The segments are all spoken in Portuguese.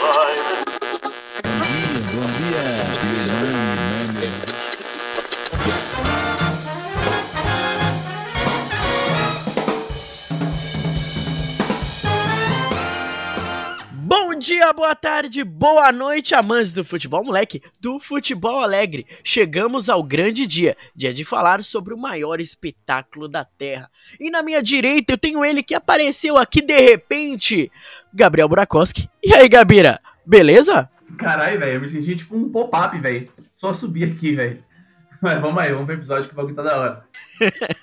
Bom dia, boa tarde, boa noite, amantes do futebol, moleque, do futebol alegre. Chegamos ao grande dia, dia de falar sobre o maior espetáculo da Terra. E na minha direita eu tenho ele que apareceu aqui de repente, Gabriel Burakoski. E aí, Gabira, beleza? Caralho, velho, eu me senti tipo um pop-up, velho. Só subir aqui, velho. Mas vamos aí, vamos pro episódio que o bagulho tá da hora.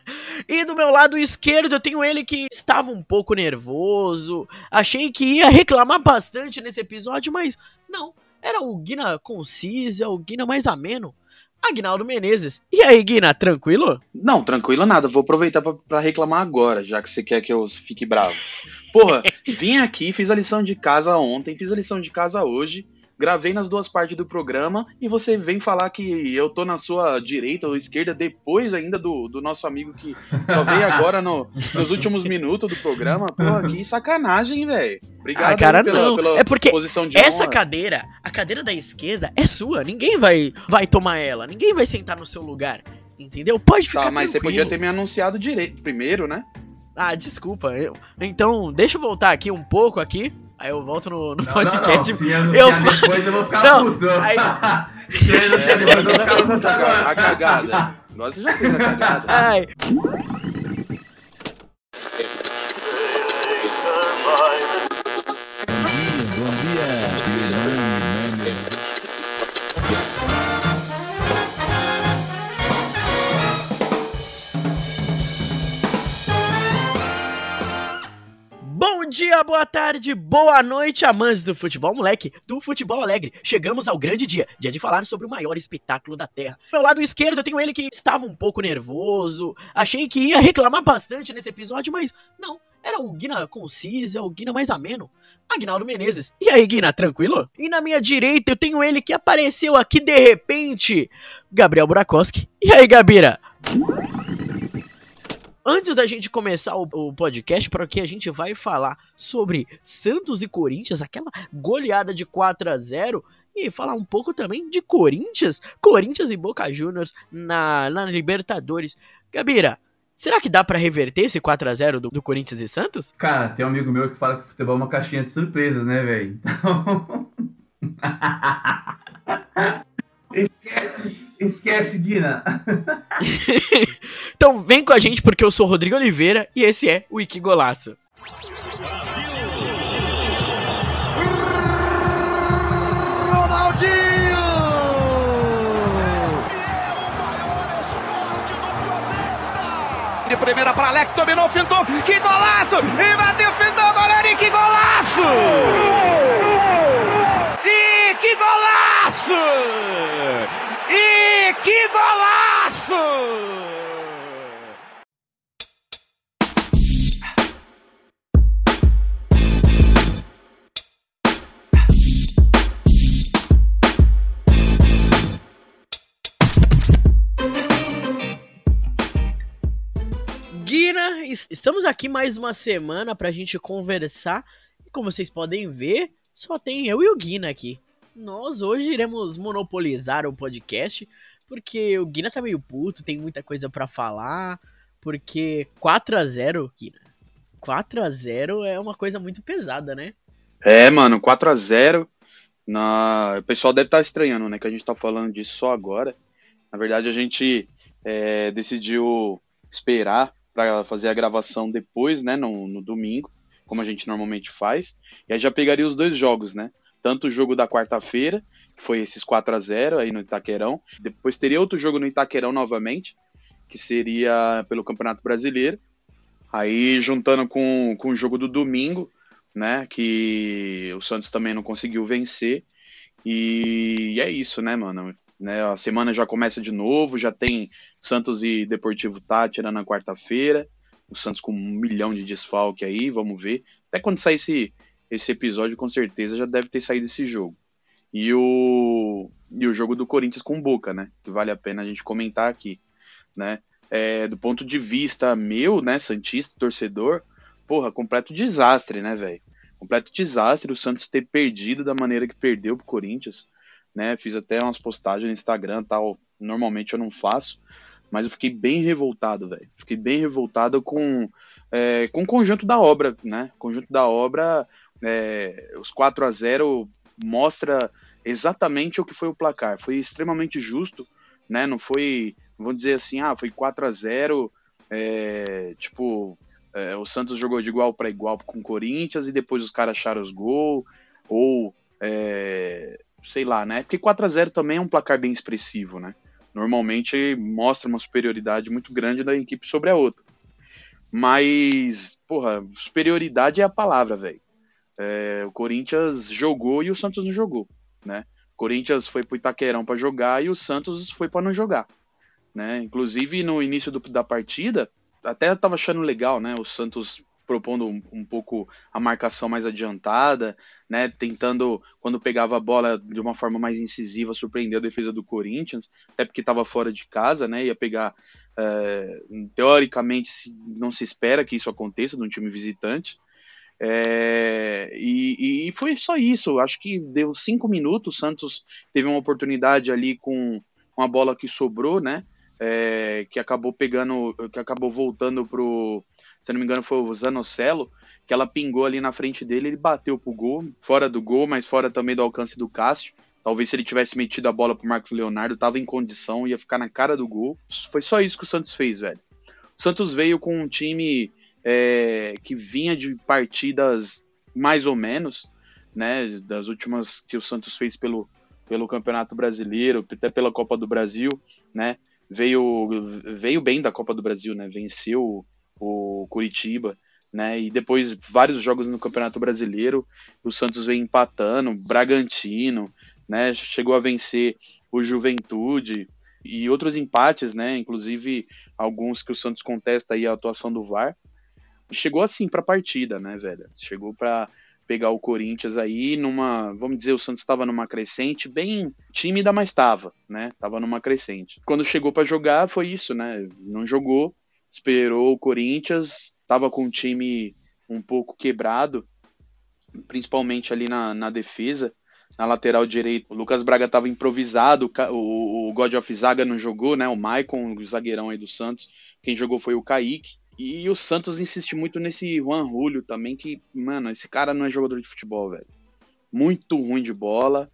E do meu lado esquerdo eu tenho ele que estava um pouco nervoso. Achei que ia reclamar bastante nesse episódio, mas não. Era o Guina Concisa, o Guina mais ameno. Agnaldo Menezes. E aí, Guina, tranquilo? Não, tranquilo nada. Vou aproveitar pra reclamar agora, já que você quer que eu fique bravo. Porra, vim aqui, fiz a lição de casa ontem, fiz a lição de casa hoje, gravei nas duas partes do programa e você vem falar que eu tô na sua direita ou esquerda depois ainda do, do nosso amigo que só veio agora no- nos últimos minutos do programa. Porra, que sacanagem, velho. Obrigado Ah, cara, pela, não. pela É porque posição de Essa honra. cadeira, a cadeira da esquerda, é sua. Ninguém vai, vai tomar ela. Ninguém vai sentar no seu lugar. Entendeu? Pode ficar Tá, mas você tranquilo. podia ter me anunciado direito primeiro, né? Ah, desculpa. eu- Então, deixa eu voltar aqui um pouco aqui. Aí eu volto no, no Não, podcast. não, não. Se anunciar Eu- depois eu vou ficar Não, puto. aí- Se anunciar depois eu vou ficar puto a cagada. Você já fez a cagada. Ai, dia, boa tarde, boa noite, amantes do futebol, moleque, do futebol alegre. Chegamos ao grande dia, dia de falar sobre o maior espetáculo da Terra. Meu lado esquerdo eu tenho ele que estava um pouco nervoso. Achei que ia reclamar bastante nesse episódio, mas não. Era o Guina Concisa, o Guina mais ameno. Agnaldo Menezes. E aí, Guina, tranquilo? E na minha direita eu tenho ele que apareceu aqui de repente, Gabriel Burakoski. E aí, Gabira? Antes da gente começar o, o podcast, para que a gente vai falar sobre Santos e Corinthians, aquela goleada de 4 a 0 e falar um pouco também de Corinthians, Corinthians e Boca Juniors na, na Libertadores. Gabira, será que dá pra reverter esse 4 a 0 do, do Corinthians e Santos? Cara, tem um amigo meu que fala que futebol é uma caixinha de surpresas, né, velho? Então... esquece, esquece, Guina. Então vem com a gente porque eu sou Rodrigo Oliveira e esse é o Wiki Golaço. De primeira para Alex, dominou, fintou, que golaço! E bateu, fintou, goleiro, e que golaço! E que golaço! Que golaço! Guina, es- estamos aqui mais uma semana pra gente conversar. E como vocês podem ver, só tem eu e o Guina aqui. Nós hoje iremos monopolizar o podcast, porque o Guina tá meio puto, tem muita coisa pra falar. Porque 4 a 0 Guina. 4 a 0 é uma coisa muito pesada, né? É, mano, 4 a 0 na... O pessoal deve estar estranhando, né? Que a gente tá falando disso só agora. Na verdade, a gente é, decidiu esperar para fazer a gravação depois, né? No, no domingo, como a gente normalmente faz. E aí já pegaria os dois jogos, né? Tanto o jogo da quarta-feira, que foi esses 4 a 0 aí no Itaquerão. Depois teria outro jogo no Itaquerão novamente, que seria pelo Campeonato Brasileiro. Aí juntando com, com o jogo do domingo, né? Que o Santos também não conseguiu vencer. E é isso, né, mano? Né, a semana já começa de novo, já tem Santos e Deportivo Tátira na quarta-feira. O Santos com um milhão de desfalque aí, vamos ver. Até quando sair esse, esse episódio, com certeza já deve ter saído esse jogo. E o, e o jogo do Corinthians com Boca, né? Que vale a pena a gente comentar aqui, né? É, do ponto de vista meu, né, Santista, torcedor, porra, completo desastre, né, velho? Completo desastre o Santos ter perdido da maneira que perdeu pro Corinthians, né? Fiz até umas postagens no Instagram tal. Normalmente eu não faço, mas eu fiquei bem revoltado, velho. Fiquei bem revoltado com, é, com o conjunto da obra, né? Conjunto da obra, é, os 4 a 0 mostra exatamente o que foi o placar. Foi extremamente justo, né? Não foi, vou dizer assim, ah, foi 4 a 0 é, tipo, é, o Santos jogou de igual para igual com o Corinthians e depois os caras acharam os gols, ou é, sei lá, né? Porque 4 a 0 também é um placar bem expressivo, né? Normalmente mostra uma superioridade muito grande da equipe sobre a outra. Mas, porra, superioridade é a palavra, velho. É, o Corinthians jogou e o Santos não jogou né? O Corinthians foi pro Itaquerão para jogar e o Santos foi para não jogar, né? Inclusive no início do, da partida, até eu tava achando legal, né? O Santos propondo um, um, pouco a marcação mais adiantada, né? Tentando, quando pegava a bola de uma forma mais incisiva, surpreender a defesa do Corinthians, até porque estava fora de casa, né? Ia pegar. É, teoricamente, não se espera que isso aconteça num time visitante, é, e, e, foi só isso. Acho que deu cinco minutos. O Santos teve uma oportunidade ali com uma bola que sobrou, né? É, que acabou pegando, que acabou voltando pro, se não me engano, foi o Zanocelo, que ela pingou ali na frente dele, ele bateu pro gol, fora do gol, mas fora também do alcance do Cássio. Talvez se ele tivesse metido a bola pro Marcos Leonardo, tava em condição, ia ficar na cara do gol. Foi só isso que o Santos fez, velho. O Santos veio com um time é, que vinha de partidas mais ou menos, né, das últimas que o Santos fez pelo, pelo Campeonato Brasileiro, até pela Copa do Brasil, né, veio, veio bem da Copa do Brasil, né, venceu o, o Curitiba, né, e depois vários jogos no Campeonato Brasileiro, o Santos veio empatando, Bragantino, né, chegou a vencer o Juventude e outros empates, né, inclusive alguns que o Santos contesta aí a atuação do VAR, chegou assim para a partida, né, velho? Chegou para pegar o Corinthians aí numa, vamos dizer, o Santos estava numa crescente bem tímida, mas estava, né? Tava numa crescente. Quando chegou para jogar foi isso, né? Não jogou, esperou o Corinthians, tava com o time um pouco quebrado, principalmente ali na, na defesa. Na lateral direito, o Lucas Braga estava improvisado, o, o God of Zaga não jogou, né? O Maicon, o zagueirão aí do Santos. Quem jogou foi o Kaique. E o Santos insiste muito nesse Juan Julio também, que, mano, esse cara não é jogador de futebol, velho. Muito ruim de bola.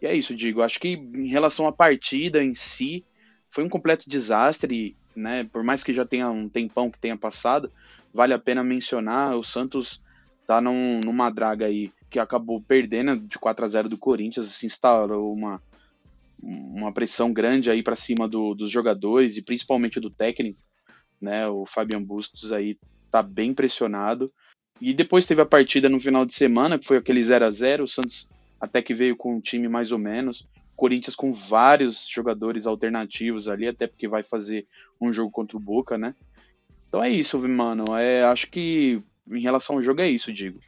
E é isso, digo. Acho que em relação à partida em si, foi um completo desastre, né? Por mais que já tenha um tempão que tenha passado, vale a pena mencionar. O Santos tá num, numa draga aí que acabou perdendo de 4 a 0 do Corinthians, se instalou uma, uma pressão grande aí para cima do, dos jogadores e principalmente do técnico né? O Fabian Bustos aí tá bem pressionado. E depois teve a partida no final de semana, que foi aquele 0 a 0 o Santos até que veio com um time mais ou menos. Corinthians com vários jogadores alternativos ali, até porque vai fazer um jogo contra o Boca, né? Então é isso, mano. É, acho que em relação ao jogo é isso, digo.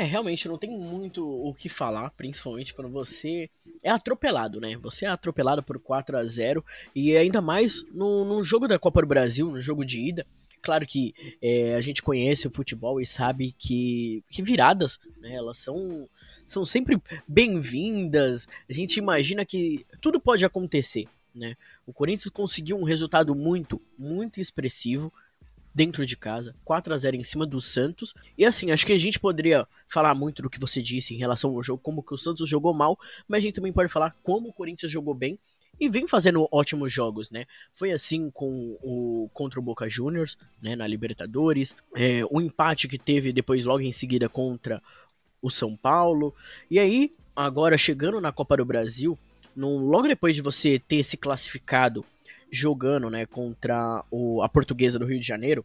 É, realmente não tem muito o que falar, principalmente quando você é atropelado, né? Você é atropelado por 4 a 0 e ainda mais no, no jogo da Copa do Brasil, no jogo de ida. Claro que é, a gente conhece o futebol e sabe que, que viradas, né? Elas são, são sempre bem-vindas. A gente imagina que tudo pode acontecer, né? O Corinthians conseguiu um resultado muito, muito expressivo dentro de casa, 4 a 0 em cima do Santos. E assim, acho que a gente poderia falar muito do que você disse em relação ao jogo, como que o Santos jogou mal, mas a gente também pode falar como o Corinthians jogou bem e vem fazendo ótimos jogos, né? Foi assim com o contra o Boca Juniors, né, na Libertadores, é, o empate que teve depois logo em seguida contra o São Paulo. E aí, agora chegando na Copa do Brasil, no, logo depois de você ter se classificado jogando né, contra o, a Portuguesa do Rio de Janeiro.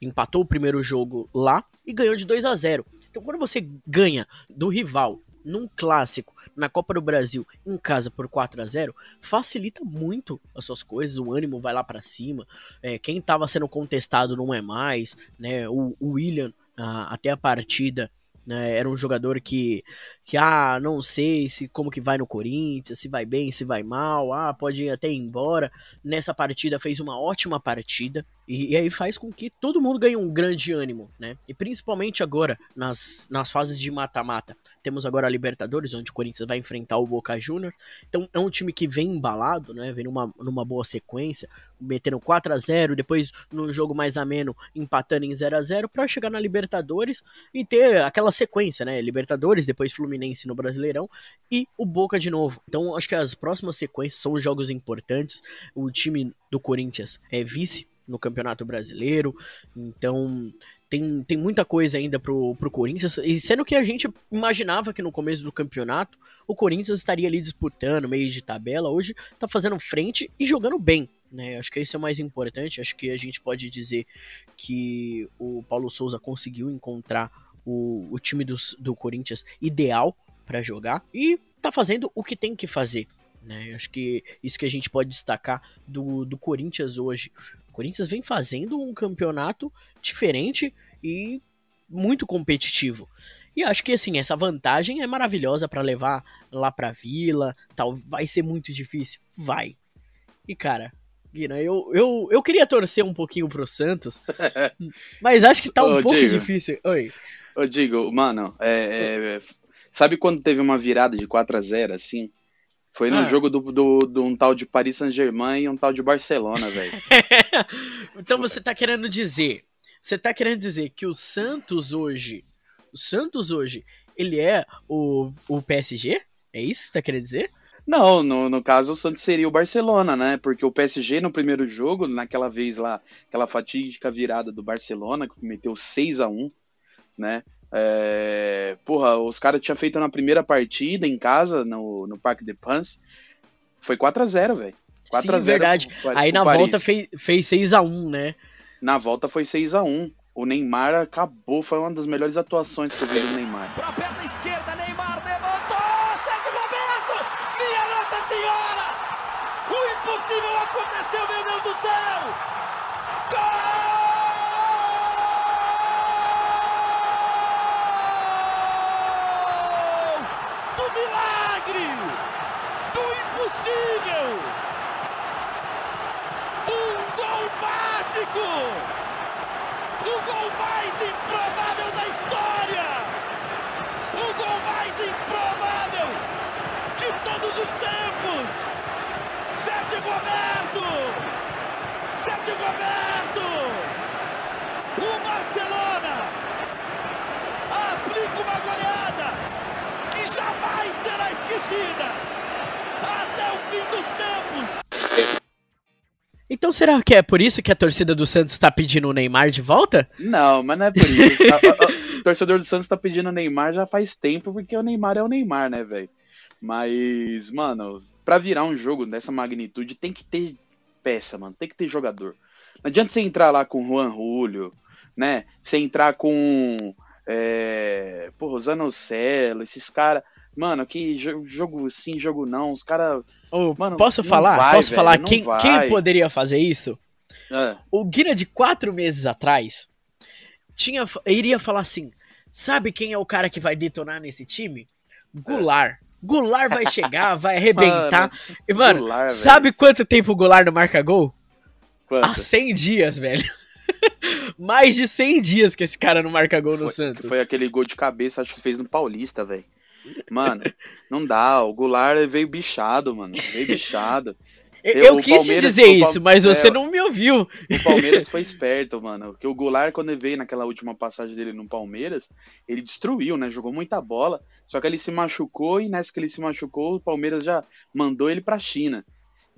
Empatou o primeiro jogo lá e ganhou de 2 a 0 Então quando você ganha do rival num clássico, na Copa do Brasil, em casa por 4 a 0 facilita muito as suas coisas, o ânimo vai lá para cima. É, quem tava sendo contestado não é mais, né? O, o William, ah, até a partida, né, era um jogador que, que, ah, não sei se como que vai no Corinthians, se vai bem, se vai mal, ah, pode ir até embora. Nessa partida fez uma ótima partida e, e aí faz com que todo mundo ganhe um grande ânimo, né? E principalmente agora, nas, nas fases de mata-mata. Temos agora a Libertadores, onde o Corinthians vai enfrentar o Boca Juniors. Então é um time que vem embalado, né? Vem numa, numa boa sequência, metendo 4 a 0 depois no jogo mais ameno, empatando em 0 a 0 para chegar na Libertadores e ter aquela sequência, né? Libertadores, depois Fluminense no Brasileirão e o Boca de novo. Então acho que as próximas sequências são jogos importantes. O time do Corinthians é vice no Campeonato Brasileiro, então tem, tem muita coisa ainda pro, pro Corinthians, e sendo que a gente imaginava que no começo do campeonato o Corinthians estaria ali disputando, meio de tabela, hoje tá fazendo frente e jogando bem, né? Acho que isso é o mais importante, acho que a gente pode dizer que o Paulo Souza conseguiu encontrar o, o time do, do Corinthians ideal para jogar e tá fazendo o que tem que fazer. Né? Acho que isso que a gente pode destacar do, do Corinthians hoje. Corinthians vem fazendo um campeonato diferente e muito competitivo. E acho que assim, essa vantagem é maravilhosa para levar lá pra Vila, tal, vai ser muito difícil, vai. E cara, Guina, eu, eu, eu queria torcer um pouquinho pro Santos, mas acho que tá um Ô, pouco Diego. difícil. Oi. Eu digo, mano, é, é, sabe quando teve uma virada de 4 a 0 assim? Foi no Ah. jogo do, do, do um tal de Paris Saint-Germain e um tal de Barcelona, velho. então você tá querendo dizer, você tá querendo dizer que o Santos hoje, o Santos hoje, ele é o, o PSG? É isso que você tá querendo dizer? Não, no, no caso o Santos seria o Barcelona, né? Porque o PSG no primeiro jogo, naquela vez lá, aquela fatídica virada do Barcelona, que meteu 6 a 1 né? É, porra, os caras tinham feito na primeira partida em casa, no, no Parque de Pans, foi 4 a 0 velho. 4 Sim, a 0 verdade. pro- pro Aí na Paris. volta fez, fez 6x1, né? Na volta foi 6 a 1 O Neymar acabou, foi uma das melhores atuações que eu vi do Neymar. Pra perna esquerda, Neymar levantou! Sérgio Roberto! Minha Nossa Senhora! O impossível aconteceu, meu Deus do céu! Gol! Do milagre! Do impossível! Um gol mágico! O gol mais improvável da história! O gol mais improvável de todos os tempos! Sérgio Roberto! Sérgio Roberto! O Barcelona aplica uma goleada que jamais será esquecida até o fim dos tempos! Então será que é por isso que a torcida do Santos tá pedindo o Neymar de volta? Não, mas não é por isso. O torcedor do Santos tá pedindo o Neymar já faz tempo, porque o Neymar é o Neymar, né, velho? Mas, mano, pra virar um jogo dessa magnitude, tem que ter peça, mano. Tem que ter jogador. Não adianta você entrar lá com o Juan Julio, né? Você entrar com. É, pô, Zanocelo, esses caras. Mano, que jo- jogo sim, jogo não. Os caras. Mano, posso falar? vai, posso velho, falar quem, quem poderia fazer isso? ah, O Guina de quatro meses atrás tinha, iria falar assim: sabe quem é o cara que vai detonar nesse time? Goulart. Goulart vai chegar, vai arrebentar. e, mano, Goulart, velho. sabe quanto tempo o Goulart não marca gol? quanto? Há 100 dias, velho. Mais de 100 dias que esse cara não marca gol no Foi- Santos. Foi aquele gol de cabeça, acho que fez no Paulista, velho. Mano, não dá. O Goulart veio bichado, mano. Veio bichado. Eu, eu- quis te Palmeiras- dizer isso, mas você é, não me ouviu. O Palmeiras foi esperto, mano. Porque o Goulart, quando ele veio naquela última passagem dele no Palmeiras, ele destruiu, né? Jogou muita bola. Só que ele se machucou e nessa que ele se machucou, o Palmeiras já mandou ele pra China.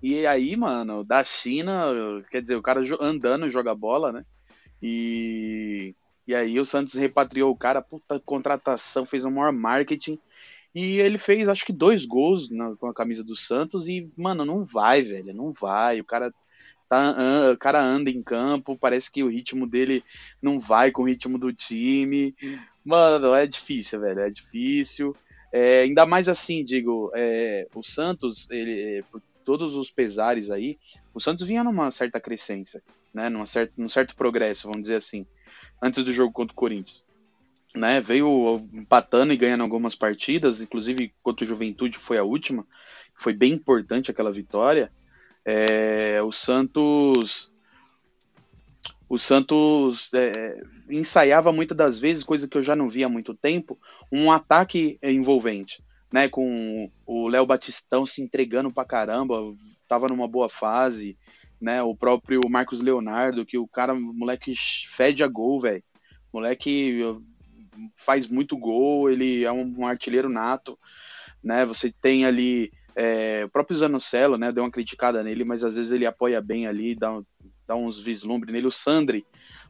E aí, mano, da China, quer dizer, o cara andando joga bola, né? E, e aí o Santos repatriou o cara, puta contratação, fez o maior marketing. E ele fez, acho que, dois gols na- com a camisa do Santos e, mano, não vai, velho, não vai. O cara tá, o cara anda em campo, parece que o ritmo dele não vai com o ritmo do time. Mano, é difícil, velho, é difícil. É, ainda mais assim, digo, é, o Santos, ele, por todos os pesares aí, o Santos vinha numa certa crescência, né? Numa certa, num certo progresso, vamos dizer assim, antes do jogo contra o Corinthians. Né, veio empatando e ganhando algumas partidas, inclusive contra o Juventude foi a última, foi bem importante aquela vitória. É, o Santos o Santos é, ensaiava muitas das vezes, coisa que eu já não via há muito tempo, um ataque envolvente, né? Com o Léo Batistão se entregando pra caramba, tava numa boa fase, né? O próprio Marcos Leonardo, que o cara, moleque fede a gol, velho. Moleque faz muito gol, ele é um, um artilheiro nato, né? Você tem ali é, o próprio Zanocelo, né? Deu uma criticada nele, mas às vezes ele apoia bem ali, dá, dá uns vislumbres nele. O Sandri,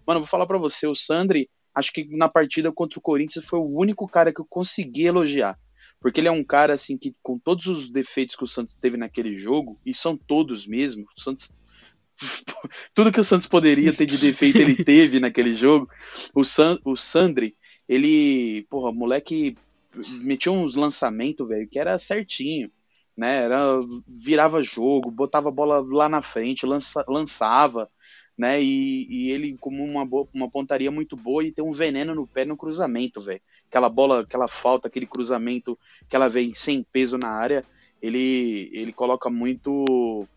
mano, vou falar para você, o Sandri, acho que na partida contra o Corinthians foi o único cara que eu consegui elogiar. Porque ele é um cara, assim, que com todos os defeitos que o Santos teve naquele jogo, e são todos mesmo, o Santos tudo que o Santos poderia ter de defeito ele teve naquele jogo. O, San, o Sandri, ele, porra, moleque metia uns lançamentos, velho, que era certinho né? Era, virava jogo, botava a bola lá na frente, lança, lançava, né? E, e, ele como uma, boa, uma pontaria muito boa e tem um veneno no pé no cruzamento, velho. Aquela bola, aquela falta, aquele cruzamento que ela vem sem peso na área, ele ele coloca muito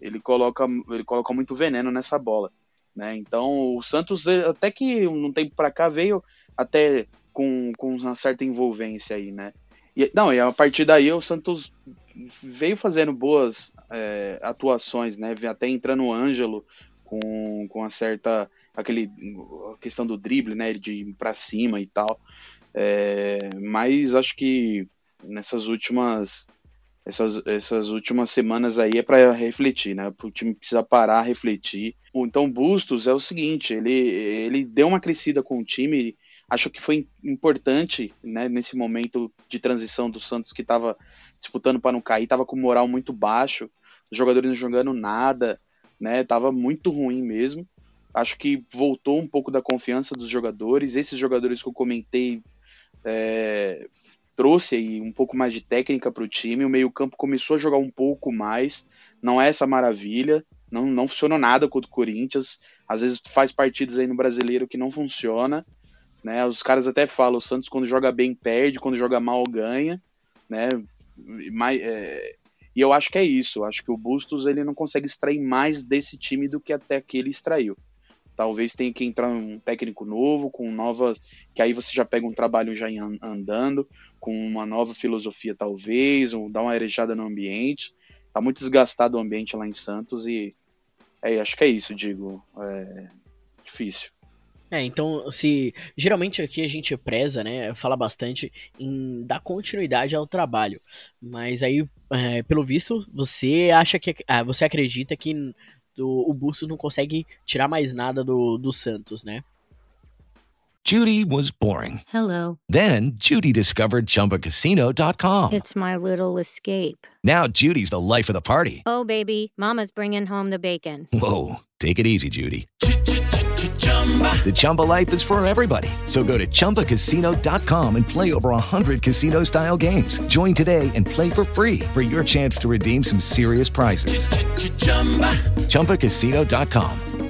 ele coloca ele coloca muito veneno nessa bola, né? Então o Santos até que um tempo para cá veio até com, com uma certa envolvência aí, né? E, não, e a partir daí o Santos veio fazendo boas é, atuações, né? Até entrando o Ângelo com, com uma certa. aquele a questão do drible, né? De ir pra cima e tal. É, mas acho que nessas últimas. Essas, essas últimas semanas aí é para refletir, né? O time precisa parar, refletir. Então, Bustos é o seguinte: ele, ele deu uma crescida com o time, acho que foi importante né, nesse momento de transição do Santos que estava disputando para não cair, estava com moral muito baixo, os jogadores não jogando nada, né? Tava muito ruim mesmo. Acho que voltou um pouco da confiança dos jogadores. Esses jogadores que eu comentei é, trouxe aí um pouco mais de técnica para o time. O meio-campo começou a jogar um pouco mais. Não é essa maravilha. Não, não funcionou nada contra o Corinthians. Às vezes faz partidas aí no brasileiro que não funciona. Né? Os caras até falam: o Santos, quando joga bem, perde, quando joga mal, ganha. Né? mais, é, e eu acho que é isso. Eu acho que o Bustos ele não consegue extrair mais desse time do que até que ele extraiu. Talvez tenha que entrar um técnico novo, com novas. Que aí você já pega um trabalho já andando, com uma nova filosofia, talvez, ou dar uma arejada no ambiente. Tá muito desgastado o ambiente lá em Santos e. É, acho que é isso, digo. É difícil. É, então, se geralmente aqui a gente preza, né, fala bastante em dar continuidade ao trabalho, mas aí, é, pelo visto, você acha que, ah, você acredita que do, o Bustos não consegue tirar mais nada do, do Santos, né? Judy was boring. Hello. Then Judy discovered ChumbaCasino.com. It's my little escape. Now Judy's the life of the party. Oh baby, Mama's bringing home the bacon. Whoa, take it easy, Judy. The Chumba life is for everybody. So go to ChumbaCasino.com and play over 100 casino style games. Join today and play for free for your chance to redeem some serious prizes. ChumbaCasino.com.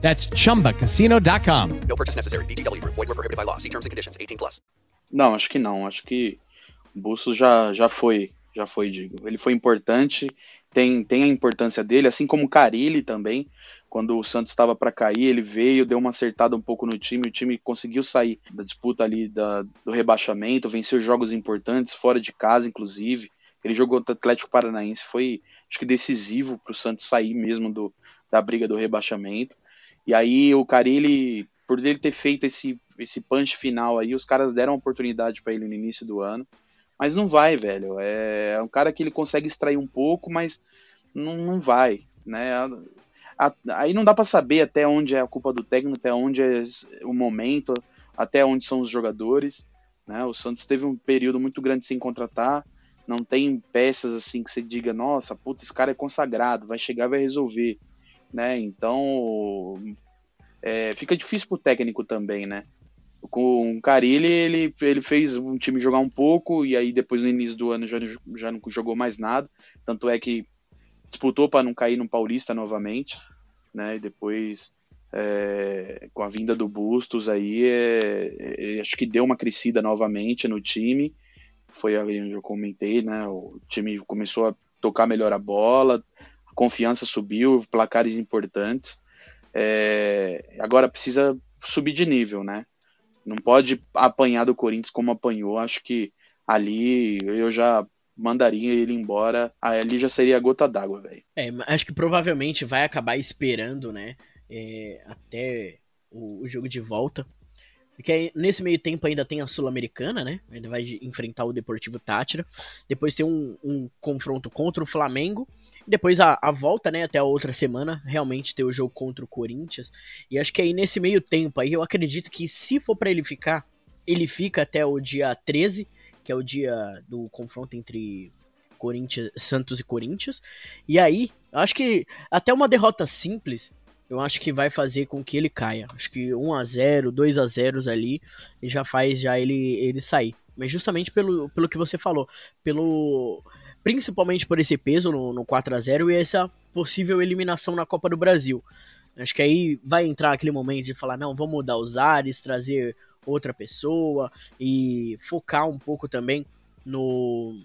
That's chumbacasino.com. No purchase necessary. VGW Group. Void were prohibited by law. See terms and conditions. 18 plus. Não, acho que não. Acho que o Bustos já, já foi, já foi, digo. Ele foi importante, tem, tem a importância dele, assim como o Carilli também. Quando o Santos estava para cair, ele veio, deu uma acertada um pouco no time, o time conseguiu sair da disputa ali da, do rebaixamento, venceu jogos importantes, fora de casa, inclusive. Ele jogou o Atlético Paranaense, foi acho que decisivo para o Santos sair mesmo do, da briga do rebaixamento. E aí o Carilli, por ele ter feito esse, esse punch final aí, os caras deram oportunidade para ele no início do ano, mas não vai, velho. É, é um cara que ele consegue extrair um pouco, mas não, não vai, né? Aí não dá para saber até onde é a culpa do técnico, até onde é o momento, até onde são os jogadores. Né? O Santos teve um período muito grande sem contratar, não tem peças assim que você diga, nossa, puta, esse cara é consagrado, vai chegar vai resolver. Né? Então é, fica difícil pro técnico também, né? Com o Carilli, ele, ele fez um time jogar um pouco, e aí depois no início do ano já, já não jogou mais nada. Tanto é que disputou para não cair no Paulista novamente, né? E depois, é, com a vinda do Bustos aí, é, é, acho que deu uma crescida novamente no time. Foi ali onde eu comentei, né? O time começou a tocar melhor a bola, confiança subiu, placares importantes. É, agora precisa subir de nível, né? Não pode apanhar do Corinthians como apanhou. Acho que ali eu já mandaria ele embora, ali já seria a gota d'água, velho. É, acho que provavelmente vai acabar esperando, né, é, até o, o, jogo de volta. Porque nesse meio tempo ainda tem a Sul-Americana, né? Ainda vai enfrentar o Deportivo Tátira. Depois tem um, um confronto contra o Flamengo. Depois a, a, volta, né, até a outra semana, realmente ter o jogo contra o Corinthians. E acho que aí nesse meio tempo aí, eu acredito que se for para ele ficar, ele fica até o dia 13 que é o dia do confronto entre Corinthians, Santos e Corinthians. E aí, acho que até uma derrota simples, eu acho que vai fazer com que ele caia. Acho que 1 a 0, 2 a 0 ali já faz já ele ele sair. Mas justamente pelo, pelo que você falou, pelo principalmente por esse peso no, no 4 a 0 e essa possível eliminação na Copa do Brasil. Acho que aí vai entrar aquele momento de falar, não, vamos mudar os ares, trazer outra pessoa e focar um pouco também no,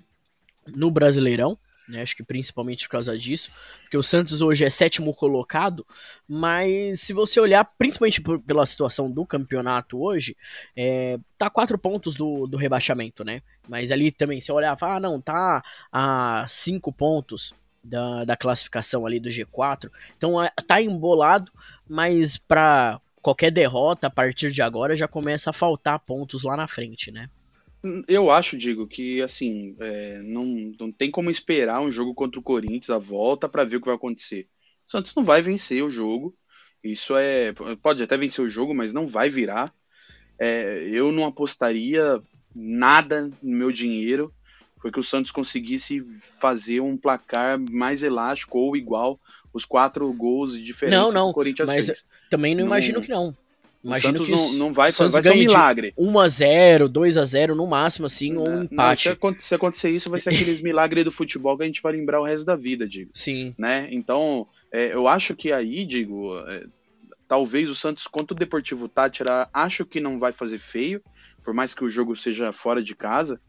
no Brasileirão. Né, acho que principalmente por causa disso, porque o Santos hoje é sétimo colocado, mas se você olhar, principalmente por, pela situação do campeonato hoje, é, tá quatro pontos do, do rebaixamento, né? Mas ali também, se olhar, ah, não, tá a cinco pontos da, da classificação ali do G4, então é, tá embolado, mas para qualquer derrota a partir de agora já começa a faltar pontos lá na frente, né? Eu acho, digo, que assim, é, não, não tem como esperar um jogo contra o Corinthians a volta para ver o que vai acontecer. O Santos não vai vencer o jogo. Isso é. Pode até vencer o jogo, mas não vai virar. É, eu não apostaria nada no meu dinheiro porque o Santos conseguisse fazer um placar mais elástico ou igual os quatro gols de diferença não, não, que o Corinthians mas fez. Também não, não imagino que não. Imagino Santos que não, não vai, vai ser um milagre. 1x0, 2x0 no máximo, assim, ou um empate. Não, se, acontecer isso, vai ser aqueles milagres do futebol que a gente vai lembrar o resto da vida, digo. Sim. Né? Então, é, eu acho que aí, digo, é, talvez o Santos contra o Deportivo Tátira, acho que não vai fazer feio, por mais que o jogo seja fora de casa,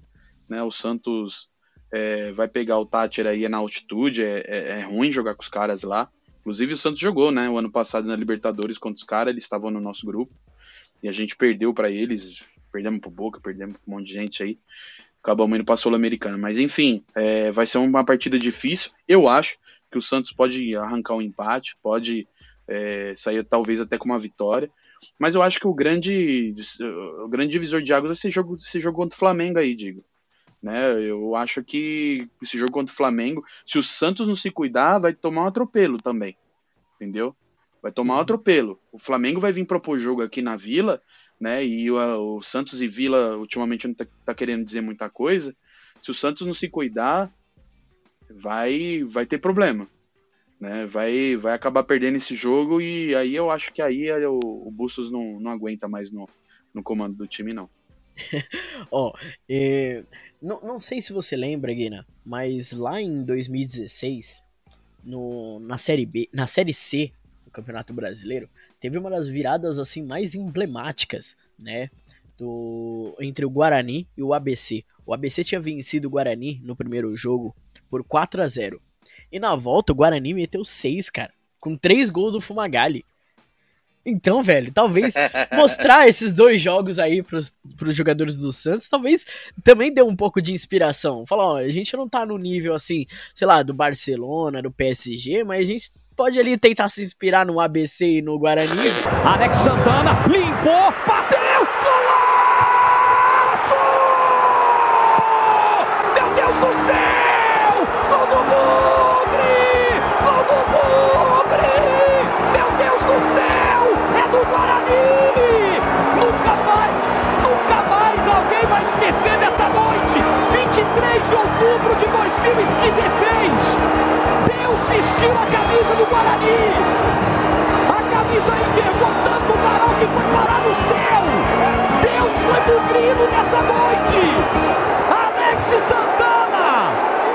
né? O Santos é, vai pegar o Tátira aí na altitude, é, é, é, ruim jogar com os caras lá. Inclusive o Santos jogou, né? O ano passado na Libertadores contra os caras, eles estavam no nosso grupo e a gente perdeu para eles, perdemos pro Boca, perdemos pra um monte de gente aí. Acabamos indo pra Sul-Americana. Mas enfim, é, vai ser uma partida difícil. Eu acho que o Santos pode arrancar um empate, pode é, sair talvez até com uma vitória. Mas eu acho que o grande, o grande divisor de águas é esse jogo, esse jogo contra o Flamengo aí, digo. Né? Eu acho que esse jogo contra o Flamengo, se o Santos não se cuidar, vai tomar um atropelo também. Entendeu? Vai tomar um atropelo. O Flamengo vai vir propor jogo aqui na Vila, né? E o, o Santos e Vila ultimamente não tá, tá, querendo dizer muita coisa. Se o Santos não se cuidar, vai vai ter problema. Né? Vai, vai acabar perdendo esse jogo e aí eu acho que aí o, o Bustos não, não aguenta mais no, no comando do time, não. Ó, oh, não, não sei se você lembra, Guina, mas lá em 2016, no, na série B, na série C do Campeonato Brasileiro, teve uma das viradas assim mais emblemáticas, né, do entre o Guarani e o ABC. O ABC tinha vencido o Guarani no primeiro jogo por 4 a 0. E na volta o Guarani meteu 6, cara, com 3 gols do Fumagalli. Então, velho, talvez mostrar esses dois jogos aí pros, pros jogadores do Santos, talvez também dê um pouco de inspiração. Falar, ó, a gente não tá no nível assim, sei lá, do Barcelona, do PSG, mas a gente pode ali tentar se inspirar no ABC e no Guarani. Alex Santana limpou, bateu! do esquecer dessa noite! 23 de outubro de 2016! Deus vestiu a camisa do Guarani! A camisa envergou tanto o varal que foi parar no céu! Deus foi bugrino nessa noite! Alex Santana!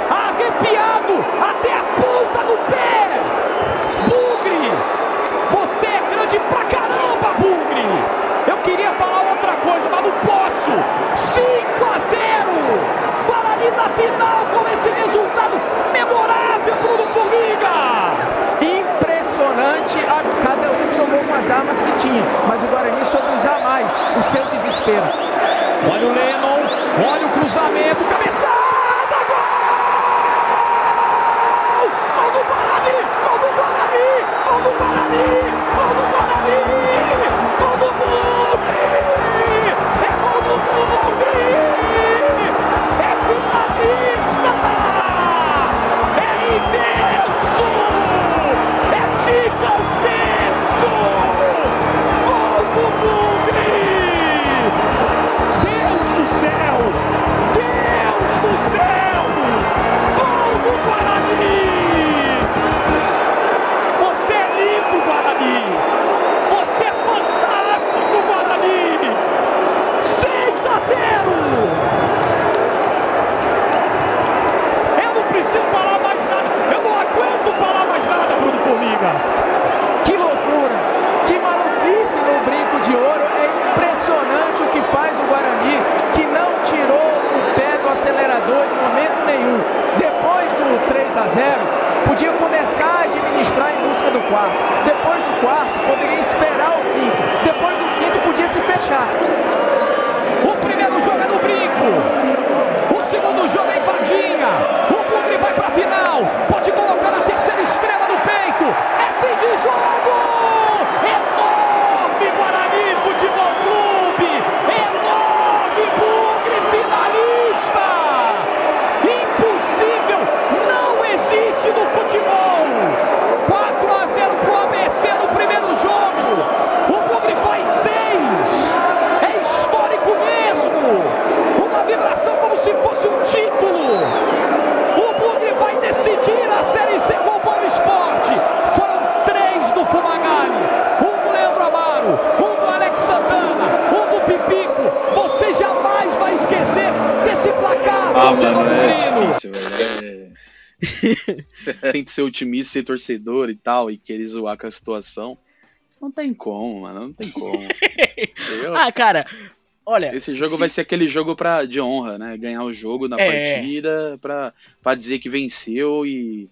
Arrepiado até a ponta do pé! Bugre! Você é grande pra caramba, Bugre! Eu queria falar outra coisa, mas não posso! 5 a 0! Guarani na final com esse resultado memorável, Bruno Formiga! Impressionante, a, cada um jogou com as armas que tinha, mas o Guarani soube usar mais o seu desespero. Olha o Lennon, olha o cruzamento, cabeçada, gol! Gol do Guarani, gol do Guarani, gol do Guarani, Deus do céu! Deus do céu! Ser otimista, ser torcedor e tal, e querer zoar com a situação. Não tem como, mano, não tem como. Ah, cara, olha. Esse jogo se- vai ser aquele jogo pra, de honra, né? Ganhar o jogo na É. partida pra, pra dizer que venceu e,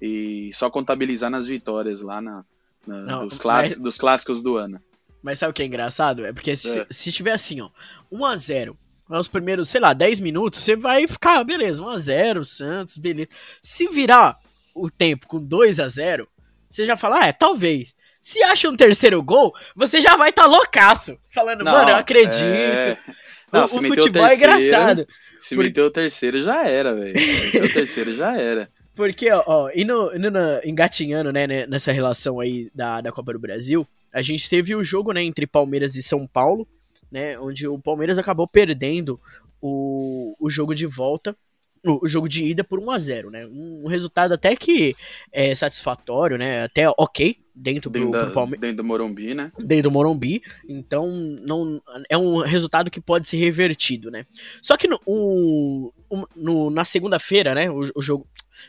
e só contabilizar nas vitórias lá na, na- Não, dos, cláss- mas- dos clássicos do ano. Mas sabe o que é engraçado? É porque se, É. se tiver assim, ó, 1x0, nos primeiros, sei lá, 10 minutos, você vai ficar, beleza, 1x0, Santos, beleza. Se virar o tempo com 2x0, você já fala, ah, é, talvez. Se acha um terceiro gol, você já vai estar tá loucaço. Falando, Não, mano, eu acredito. é. O- Não, o, o futebol é terceiro, engraçado. Se Por- meteu o terceiro, já era, velho. Se meteu o terceiro, já era. Porque, ó, ó indo, indo na- engatinhando, né, né, nessa relação aí da, da Copa do Brasil, a gente teve o jogo, né, entre Palmeiras e São Paulo, né, onde o Palmeiras acabou perdendo o, o jogo de volta, o, jogo de ida por 1 a 0 né, um, resultado até que é satisfatório, né, até ok dentro do, Dentro, do da, Palmeiras dentro do Morumbi, né? dentro do Morumbi, então não é um resultado que pode ser revertido, né? Só que no, o- no- na segunda-feira, né, o, o jogo,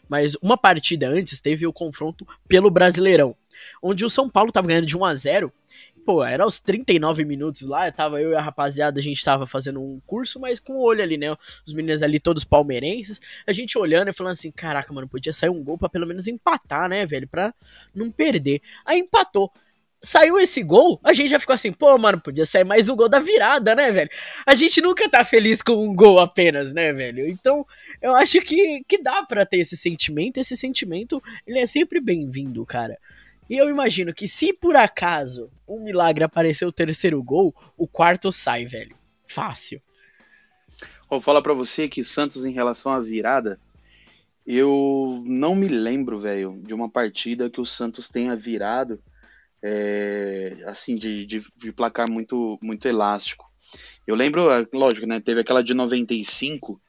mas uma partida antes teve o confronto pelo Brasileirão, onde o São Paulo tava ganhando de 1 a 0. Pô, era aos 39 minutos lá, tava eu e a rapaziada, a gente tava fazendo um curso, mas com o olho ali, né? Os meninos ali todos palmeirenses, a gente olhando e falando assim, caraca, mano, podia sair um gol pra pelo menos empatar, né, velho, pra não perder. Aí empatou saiu esse gol, a gente já ficou assim, pô, mano, podia sair mais um gol da virada, né, velho? A gente nunca tá feliz com um gol apenas, né, velho? Então, eu acho que, que dá pra ter esse sentimento, esse sentimento, ele é sempre bem-vindo, cara. E eu imagino que se por acaso um milagre aparecer o terceiro gol, o quarto sai, velho. Fácil. Vou falar para você que Santos em relação à virada, eu não me lembro, velho, de uma partida que o Santos tenha virado é, assim de, de, de, placar muito muito elástico. Eu lembro, é, lógico, né? Teve aquela de 95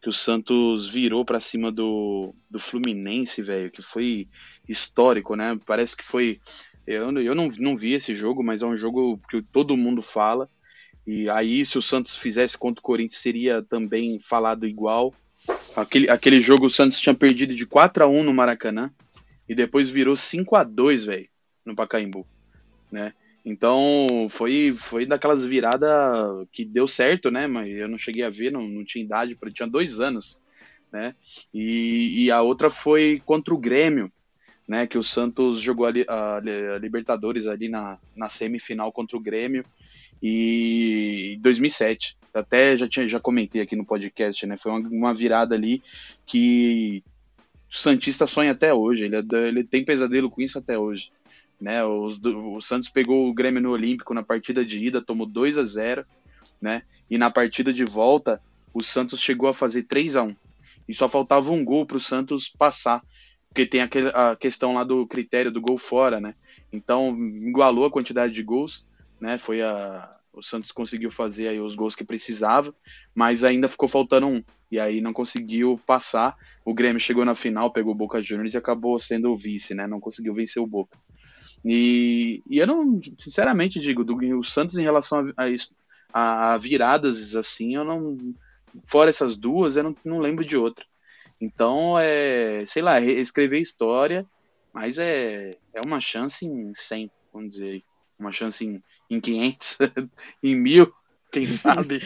que o Santos virou para cima do, do Fluminense, velho, que foi histórico, né? Parece que foi. Eu, eu não, não vi esse jogo, mas é um jogo que todo mundo fala. E aí, se o Santos fizesse contra o Corinthians, seria também falado igual. Aquele, aquele jogo o Santos tinha perdido de 4 a 1 no Maracanã e depois virou 5 a 2 velho, no Pacaembu, né? Então foi foi daquelas viradas que deu certo, né? Mas eu não cheguei a ver, não, não tinha idade, para tinha dois anos, né? E, e, a outra foi contra o Grêmio, né? Que o Santos jogou a, a, a Libertadores ali na, na semifinal contra o Grêmio e 2007. Até já tinha já comentei aqui no podcast, né? Foi uma, uma virada ali que o Santista sonha até hoje. Ele, é, ele tem pesadelo com isso até hoje. Né, os, o Santos pegou o Grêmio no Olímpico na partida de ida, tomou 2 a 0 né? E na partida de volta, o Santos chegou a fazer 3 a 1 E só faltava um gol para o Santos passar, porque tem aquele, a questão lá do critério do gol fora, né? Então, igualou a quantidade de gols, né? Foi a, o Santos conseguiu fazer aí os gols que precisava, mas ainda ficou faltando um. E aí não conseguiu passar. O Grêmio chegou na final, pegou o Boca Juniors e acabou sendo o vice, né? Não conseguiu vencer o Boca. E, e eu não, sinceramente digo, do, o Santos em relação a, a, a, viradas assim, eu não. Fora essas duas, eu não, não lembro de outra. Então, é, sei lá, escrever história, mas é, é uma chance em 100, vamos dizer. Uma chance em, em 500, em mil, quem sabe?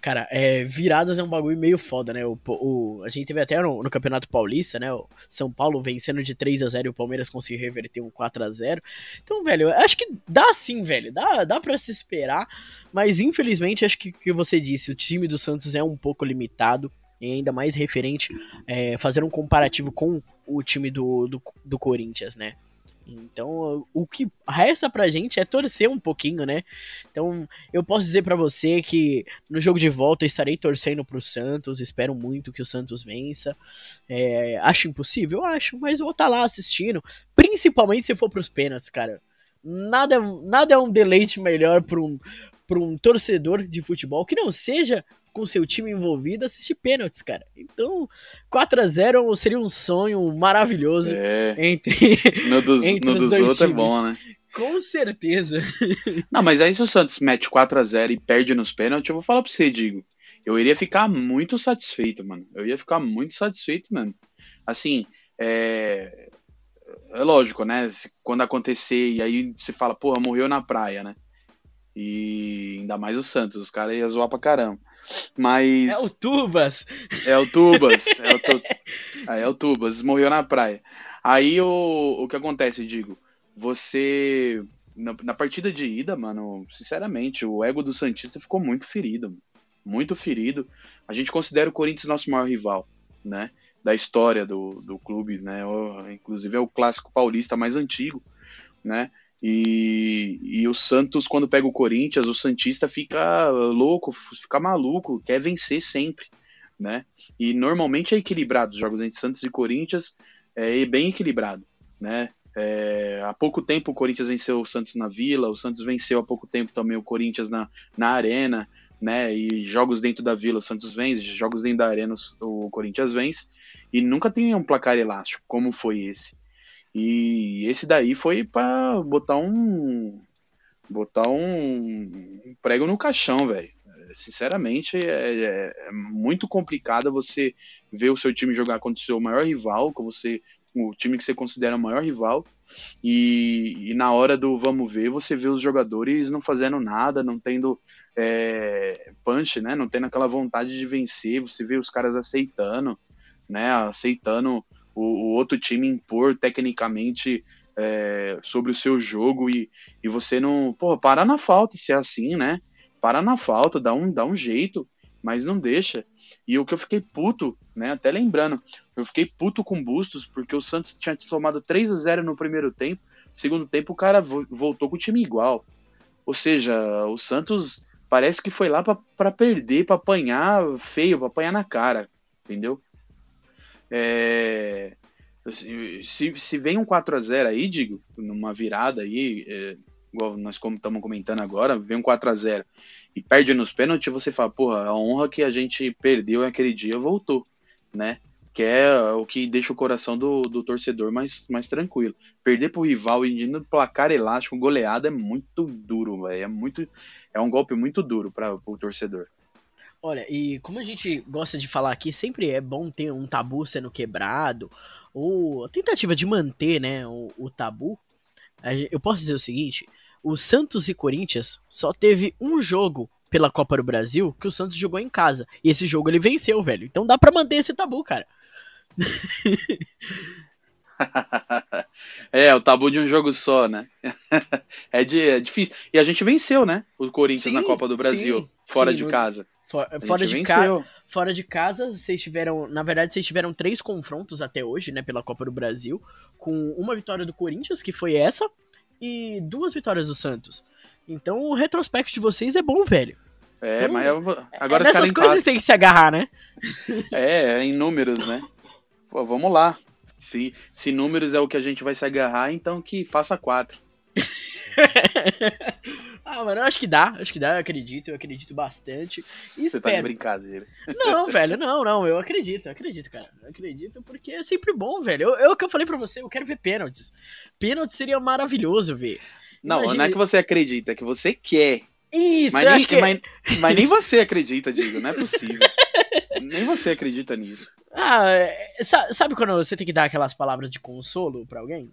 Cara, é, viradas é um bagulho meio foda, né? O, o a gente teve até no, no, Campeonato Paulista, né? O São Paulo vencendo de 3 a 0 e o Palmeiras conseguiu reverter um 4 a 0 Então, velho, acho que dá sim, velho. Dá, dá pra se esperar. Mas, infelizmente, acho que o que você disse, o time do Santos é um pouco limitado. E ainda mais referente, é, fazer um comparativo com o time do, do, do Corinthians, né? Então, o que resta pra gente é torcer um pouquinho, né? Então, eu posso dizer para você que no jogo de volta estarei torcendo pro Santos, espero muito que o Santos vença. É, acho impossível? Acho, mas vou estar tá lá assistindo, principalmente se for pros pênaltis, cara. Nada, nada é um deleite melhor para um, pra um torcedor de futebol que não seja com seu time envolvido assistir pênaltis, cara. Então, 4 a 0 seria um sonho maravilhoso é. entre, no dos, entre no os dos dois outros é times. bom, né? Com certeza. Não, mas aí se o Santos mete 4 a 0 e perde nos pênaltis, eu vou falar pra você, Digo. Eu iria ficar muito satisfeito, mano. Eu ia ficar muito satisfeito, mano. Assim, é. É lógico, né? Quando acontecer e aí você fala, porra, morreu na praia, né? E ainda mais o Santos, os caras iam zoar pra caramba. Mas. É o Tubas! É o Tubas. é, o tu... é o Tubas, morreu na praia. Aí o, o que acontece, digo, você. Na, na, partida de ida, mano, sinceramente, o ego do Santista ficou muito ferido. Muito ferido. A gente considera o Corinthians nosso maior rival, né? Da história do, do clube, né? O, inclusive é o clássico paulista mais antigo, né? E, e o Santos, quando pega o Corinthians, o Santista fica louco, fica maluco, quer vencer sempre, né? E normalmente é equilibrado, os jogos entre Santos e Corinthians é bem equilibrado, né? É, há pouco tempo o Corinthians venceu o Santos na Vila, o Santos venceu há pouco tempo também o Corinthians na, na Arena, né? E jogos dentro da Vila o Santos vence, jogos dentro da Arena o Corinthians vence, e nunca tem um placar elástico como foi esse. E esse daí foi para botar um botar um, prego no caixão, velho. Sinceramente, é, é, é, muito complicado você ver o seu time jogar contra o seu maior rival, com você, o time que você considera o maior rival, e, e, na hora do vamos ver, você vê os jogadores não fazendo nada, não tendo é, punch, né? Não tendo aquela vontade de vencer, você vê os caras aceitando, né? Aceitando o, o outro time impor tecnicamente é, sobre o seu jogo e, e você não. Pô, para na falta se é assim, né? Para na falta, dá um, dá um jeito, mas não deixa. E o que eu fiquei puto, né? Até lembrando, eu fiquei puto com Bustos, porque o Santos tinha tomado 3 a 0 no primeiro tempo. Segundo tempo, o cara voltou com o time igual. Ou seja, o Santos parece que foi lá pra perder, pra apanhar feio, pra apanhar na cara, entendeu? É, se, se vem um 4 a 0 aí, digo, numa virada aí, é, igual nós como estamos comentando agora, vem um 4 a 0 e perde nos pênaltis, você fala, porra, a honra que a gente perdeu naquele dia voltou, né? Que é o que deixa o coração do, do torcedor mais, mais tranquilo. Perder pro rival e indo placar elástico, goleada é muito duro, velho. É muito. É um golpe muito duro para o torcedor. Olha, e como a gente gosta de falar aqui, sempre é bom ter um tabu sendo quebrado, ou a tentativa de manter, né, o, o tabu. Eu posso dizer o seguinte: o Santos e Corinthians só teve um jogo pela Copa do Brasil que o Santos jogou em casa. E esse jogo ele venceu, velho. Então dá para manter esse tabu, cara. é, o tabu de um jogo só, né? é, de, é difícil. E a gente venceu, né? O Corinthians sim, na Copa do Brasil, sim, fora sim, de casa. For, fora, de ca... fora de casa, vocês tiveram. Na verdade, vocês tiveram três confrontos até hoje, né? Pela Copa do Brasil. Com uma vitória do Corinthians, que foi essa, e duas vitórias do Santos. Então o retrospecto de vocês é bom, velho. É, então, mas eu, agora é nessas coisas tem que se agarrar, né? É, é em números, né? Pô, vamos lá. Se, se números é o que a gente vai se agarrar, então que faça quatro. ah, mano, eu acho que dá, acho que dá, eu acredito, eu acredito bastante. Você espero. tá de brincadeira. Não, velho, não, não, eu acredito, eu acredito, cara. Eu acredito porque é sempre bom, velho. Eu, eu que eu falei pra você, eu quero ver pênaltis. Pênaltis seria maravilhoso ver. Não, Imagine... não é que você acredita, é que você quer. Isso, mas, nem, que... mas, mas nem você acredita, digo, não é possível. nem você acredita nisso. Ah, é, sabe quando você tem que dar aquelas palavras de consolo para alguém?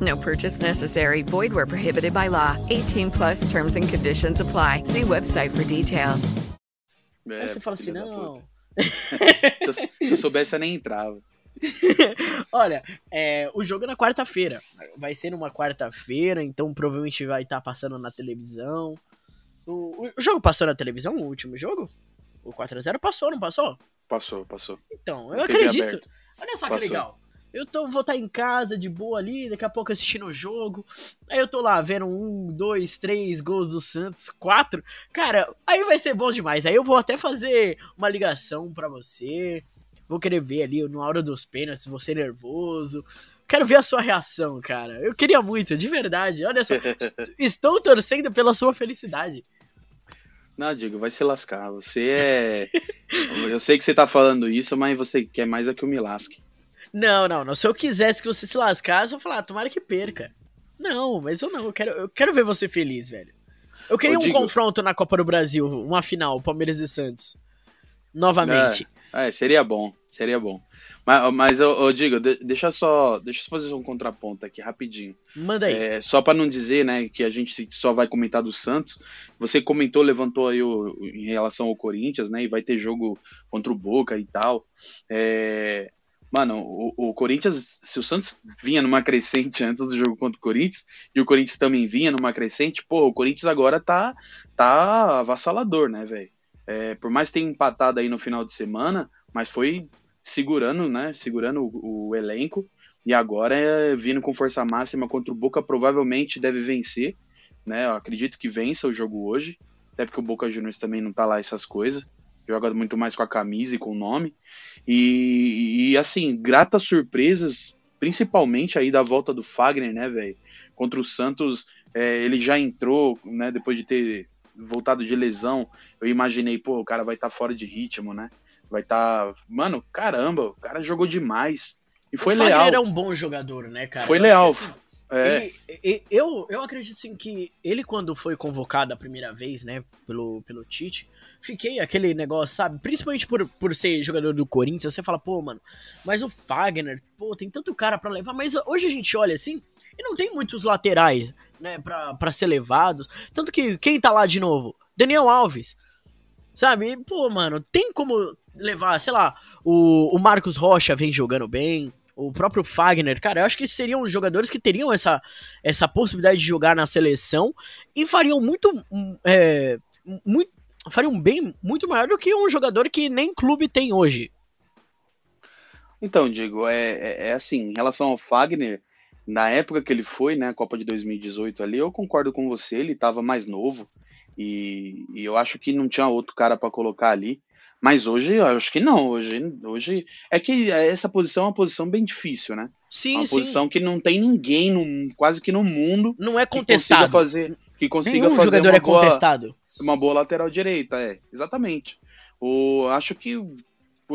No purchase necessary. Void where prohibited by law. 18 plus terms and conditions apply. See website for details. É, Aí você fala assim, não. se, eu soubesse, eu nem entrava. Olha, é, o jogo é na quarta-feira. Vai ser numa quarta-feira, então provavelmente vai estar tá passando na televisão. O, o, jogo passou na televisão, o último jogo? O 4x0 passou, não passou? Passou, passou. Então, eu acredito. Olha só que legal. Eu tô, vou estar tá em casa de boa ali, daqui a pouco assistindo o jogo. Aí eu tô lá vendo um, dois, três gols do Santos, quatro. Cara, aí vai ser bom demais. Aí eu vou até fazer uma ligação para você. Vou querer ver ali na hora dos pênaltis, você nervoso. Quero ver a sua reação, cara. Eu queria muito, de verdade. Olha só, estou torcendo pela sua felicidade. Não, digo, vai se lascar. Você é. eu sei que você tá falando isso, mas você quer mais é que eu me lasque. Não, não, não. Se eu quisesse que você se lascasse, eu ia falar, ah, tomara que perca. Não, mas eu não. Eu quero, eu quero ver você feliz, velho. Eu queria eu um digo... confronto na Copa do Brasil, uma final, Palmeiras e Santos. Novamente. É, é seria bom, seria bom. Mas, mas eu, eu digo, deixa só, deixa eu fazer um contraponto aqui rapidinho. Manda aí. É, só para não dizer, né, que a gente só vai comentar do Santos. Você comentou, levantou aí o, em relação ao Corinthians, né, e vai ter jogo contra o Boca e tal. É, Mano, o, o, Corinthians, se o Santos vinha numa crescente antes do jogo contra o Corinthians, e o Corinthians também vinha numa crescente, pô, o Corinthians agora tá, tá avassalador, né, velho? É, por mais ter empatado aí no final de semana, mas foi segurando, né, segurando o, o elenco, e agora é vindo com força máxima contra o Boca, provavelmente deve vencer, né, eu acredito que vença o jogo hoje, até porque o Boca Juniors também não tá lá essas coisas joga muito mais com a camisa e com o nome. E, e assim, gratas surpresas, principalmente aí da volta do Fagner, né, velho? Contra o Santos, é, ele já entrou, né, depois de ter voltado de lesão. Eu imaginei, pô, o cara vai estar tá fora de ritmo, né? Vai estar. Tá... Mano, caramba, o cara jogou demais. E foi o leal. O Fagner é um bom jogador, né, cara? Foi eu leal. É. Ele, eu, eu acredito sim que ele, quando foi convocado a primeira vez, né, pelo, pelo Tite, fiquei aquele negócio, sabe? Principalmente por, por ser jogador do Corinthians, você fala, pô, mano, mas o Fagner, pô, tem tanto cara para levar, mas hoje a gente olha assim e não tem muitos laterais, né, pra, pra ser levados. Tanto que quem tá lá de novo? Daniel Alves. Sabe? Pô, mano, tem como levar, sei lá, o, o Marcos Rocha vem jogando bem, o próprio Fagner, cara, eu acho que seriam jogadores que teriam essa, essa possibilidade de jogar na seleção e fariam muito, é, muito fariam bem muito maior do que um jogador que nem clube tem hoje. Então, Diego, é, é, é assim, em relação ao Fagner, na época que ele foi, né, Copa de 2018 ali, eu concordo com você, ele estava mais novo e, e, eu acho que não tinha outro cara para colocar ali. Mas hoje, eu acho que não. Hoje, hoje é que essa posição é uma posição bem difícil, né? Sim, uma sim. posição que não tem ninguém, no, quase que no mundo, não é contestado. Que consiga fazer, que consiga Nenhum fazer jogador uma é boa, contestado. Uma boa lateral direita, é, exatamente. O, acho que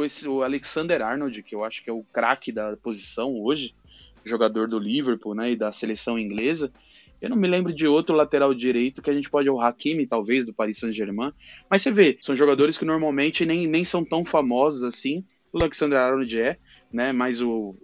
esse, o Alexander Arnold, que eu acho que é o craque da posição hoje, jogador do Liverpool, né, e da seleção inglesa. Eu não me lembro de outro lateral direito que a gente pode, o Hakimi, talvez, do Paris Saint-Germain. Mas você vê, são jogadores que normalmente nem, nem são tão famosos assim. O Alexander Arnold é, né? Mas o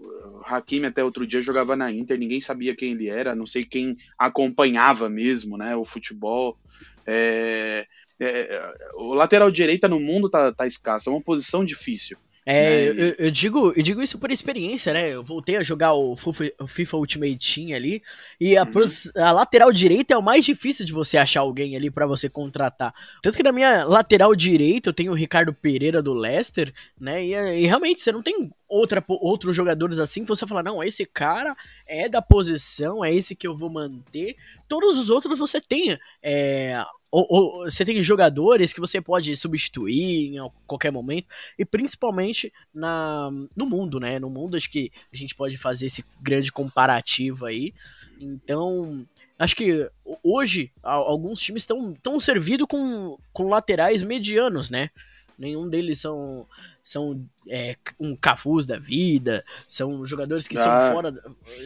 Hakimi até outro dia jogava na Inter, ninguém sabia quem ele era, não sei quem acompanhava mesmo, né? O futebol. É, é, o lateral direita no mundo tá, tá escasso, é uma posição difícil. É, né? eu, eu, digo, eu digo isso por experiência, né? Eu voltei a jogar o FIFA, Ultimate Team ali, e a, uhum. a, lateral direita é o mais difícil de você achar alguém ali para você contratar. Tanto que na minha lateral direita eu tenho o Ricardo Pereira do Leicester, né? E, e realmente você não tem outra, outros jogadores assim que você fala, não, esse cara é da posição, é esse que eu vou manter. Todos os outros você tem é, ou, ou, você tem jogadores que você pode substituir em qualquer momento, e principalmente na, no mundo, né? No mundo acho que a gente pode fazer esse grande comparativo aí. Então, acho que hoje alguns times estão tão servidos com, com laterais medianos, né? Nenhum deles são, são é, um Cafus da vida, são jogadores que ah, são fora,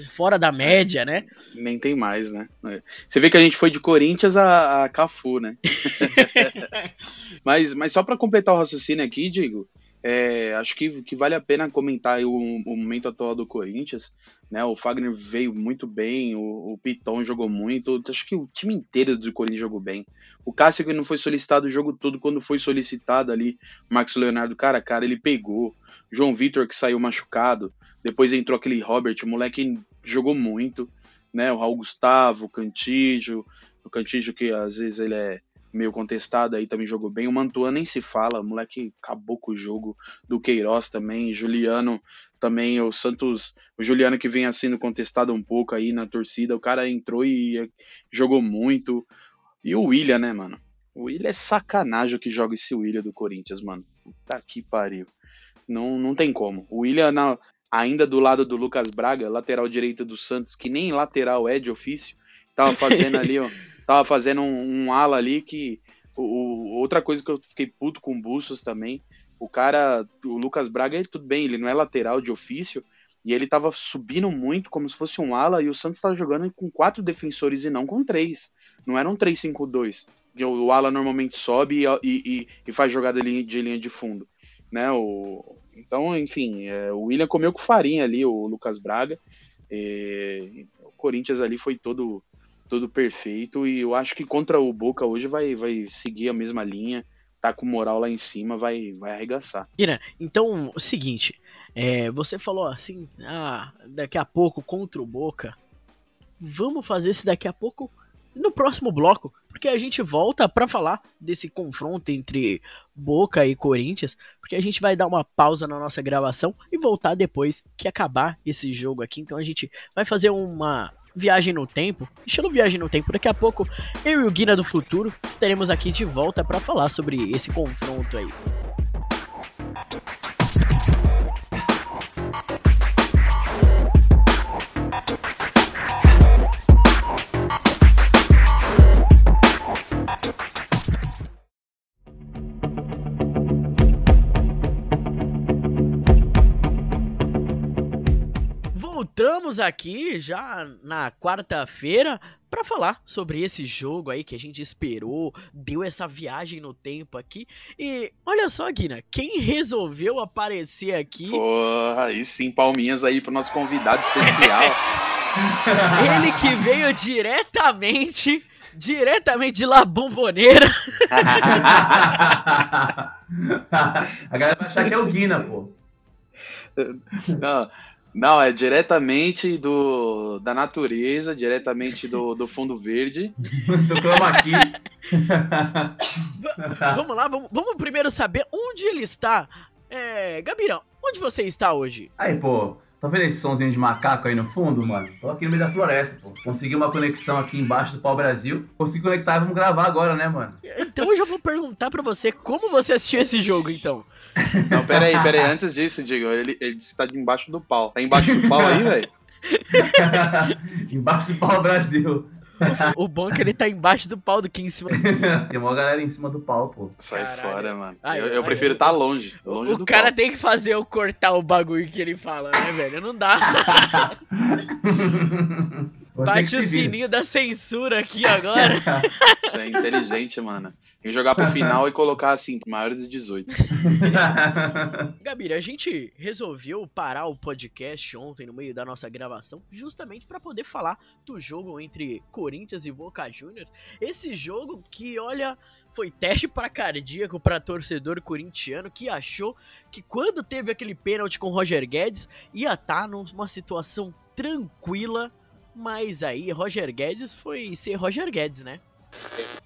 fora da média, né? Nem tem mais, né? Você vê que a gente foi de Corinthians a, a Cafu, né? mas, mas só para completar o raciocínio aqui, digo, é, acho que, que vale a pena comentar o, o, momento atual do Corinthians. Né? O Fagner veio muito bem, o, o Piton jogou muito. Acho que o time inteiro do Corinthians jogou bem. O Cássio, que não foi solicitado o jogo todo, quando foi solicitado ali, Marcos Leonardo, cara a cara, ele pegou. João Vitor, que saiu machucado. Depois entrou aquele Robert, o moleque jogou muito. Né? O Raul Gustavo, o Cantígio. O Cantígio, que às vezes ele é meio contestado aí, também jogou bem. O Mantuan nem se fala, o moleque acabou com o jogo. Do Queiroz também, Juliano também, o Santos, o Juliano que vem sendo contestado um pouco aí na torcida, o cara entrou e jogou muito. E o William, né, mano? O William é sacanagem que joga esse William do Corinthians, mano. Puta que pariu. Não, não tem como. O William, na, ainda do lado do Lucas Braga, lateral direito do Santos, que nem lateral é de ofício, tava fazendo ali, ó, tava fazendo um, um ala ali que. O, o, outra coisa que eu fiquei puto com o Bustos também. O cara, o Lucas Braga, ele, tudo bem, ele não é lateral de ofício, e ele tava subindo muito como se fosse um ala, e o Santos tava jogando com quatro defensores e não com três. Não era um 3-5-2. O, o ala normalmente sobe e, e, e, faz jogada de linha de fundo. Né? O, então, enfim, é, o William comeu com farinha ali, o Lucas Braga. E, o Corinthians ali foi todo, todo perfeito. E eu acho que contra o Boca hoje vai, vai seguir a mesma linha. Tá com moral lá em cima, vai, vai arregaçar. Ira, então, o seguinte. É, você falou assim, ah, daqui a pouco contra o Boca. Vamos fazer esse daqui a pouco no próximo bloco, porque a gente volta para falar desse confronto entre Boca e Corinthians, porque a gente vai dar uma pausa na nossa gravação e voltar depois que acabar esse jogo aqui. Então a gente vai fazer uma viagem no tempo, estilo viagem no tempo. Daqui a pouco eu e o Guina do Futuro estaremos aqui de volta para falar sobre esse confronto aí. Voltamos aqui já na quarta-feira para falar sobre esse jogo aí que a gente esperou, deu essa viagem no tempo aqui. E olha só, Guina, quem resolveu aparecer aqui? Porra, aí sim, palminhas aí pro nosso convidado especial. Ele que veio diretamente Diretamente de La Bomboneira. A galera vai achar que é o Guina, pô. Não, não, é diretamente do, da natureza, diretamente do, do fundo verde. do chroma aqui. vamos lá, vamos, vamos primeiro saber onde ele está. É, Gabirão, onde você está hoje? Aí, pô, tá vendo esse somzinho de macaco aí no fundo, mano? Tô aqui no meio da floresta, pô. Consegui uma conexão aqui embaixo do Pau Brasil. Consegui conectar, vamos gravar agora, né, mano? Então eu já vou perguntar pra você como você assistiu esse jogo, então. Não, peraí, peraí, antes disso, Diego, ele, ele disse que tá embaixo do pau. Tá embaixo do pau aí, velho? embaixo do Pau Brasil. O bom é que ele tá embaixo do pau do que em cima. Tem uma galera em cima do pau, pô. Sai Caralho. fora, mano. Ai, eu eu ai, prefiro estar longe. longe O do cara pau. tem que fazer eu cortar o bagulho que ele fala, né, velho? Não dá. Você Bate o sininho da censura aqui agora. Isso é inteligente, mano. Tem que jogar pro final e colocar assim, maiores de 18. Gabira, a gente resolveu parar o podcast ontem no meio da nossa gravação, justamente pra poder falar do jogo entre Corinthians e Boca Juniors. Esse jogo que, olha, foi teste para cardíaco para torcedor corintiano que achou que quando teve aquele pênalti com o Roger Guedes ia estar numa situação tranquila, mas aí Roger Guedes foi ser Roger Guedes, né?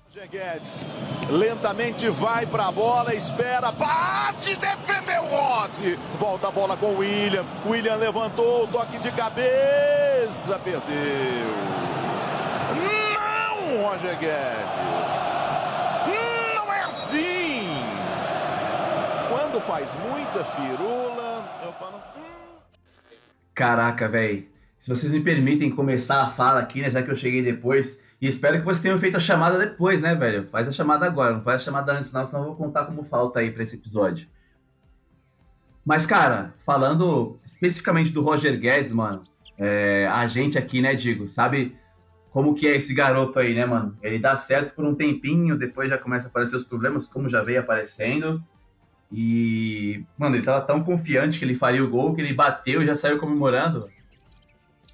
Roger Guedes lentamente vai pra bola, espera, bate, defendeu Rossi. Volta a bola com o William. William levantou, toque de cabeça, perdeu. Não, Roger Guedes. Não é assim. Quando faz muita firula, eu falo. Caraca, velho. Se vocês me permitem começar a fala aqui, né? Já que eu cheguei depois. E espero que vocês tenham feito a chamada depois, né, velho? Faz a chamada agora, não faz a chamada antes, não, senão eu vou contar como falta aí pra esse episódio. Mas, cara, falando especificamente do Roger Guedes, mano, é, a gente aqui, né, Digo, sabe como que é esse garoto aí, né, mano? Ele dá certo por um tempinho, depois já começa a aparecer os problemas, como já veio aparecendo. E, mano, ele tava tão confiante que ele faria o gol, que ele bateu e já saiu comemorando.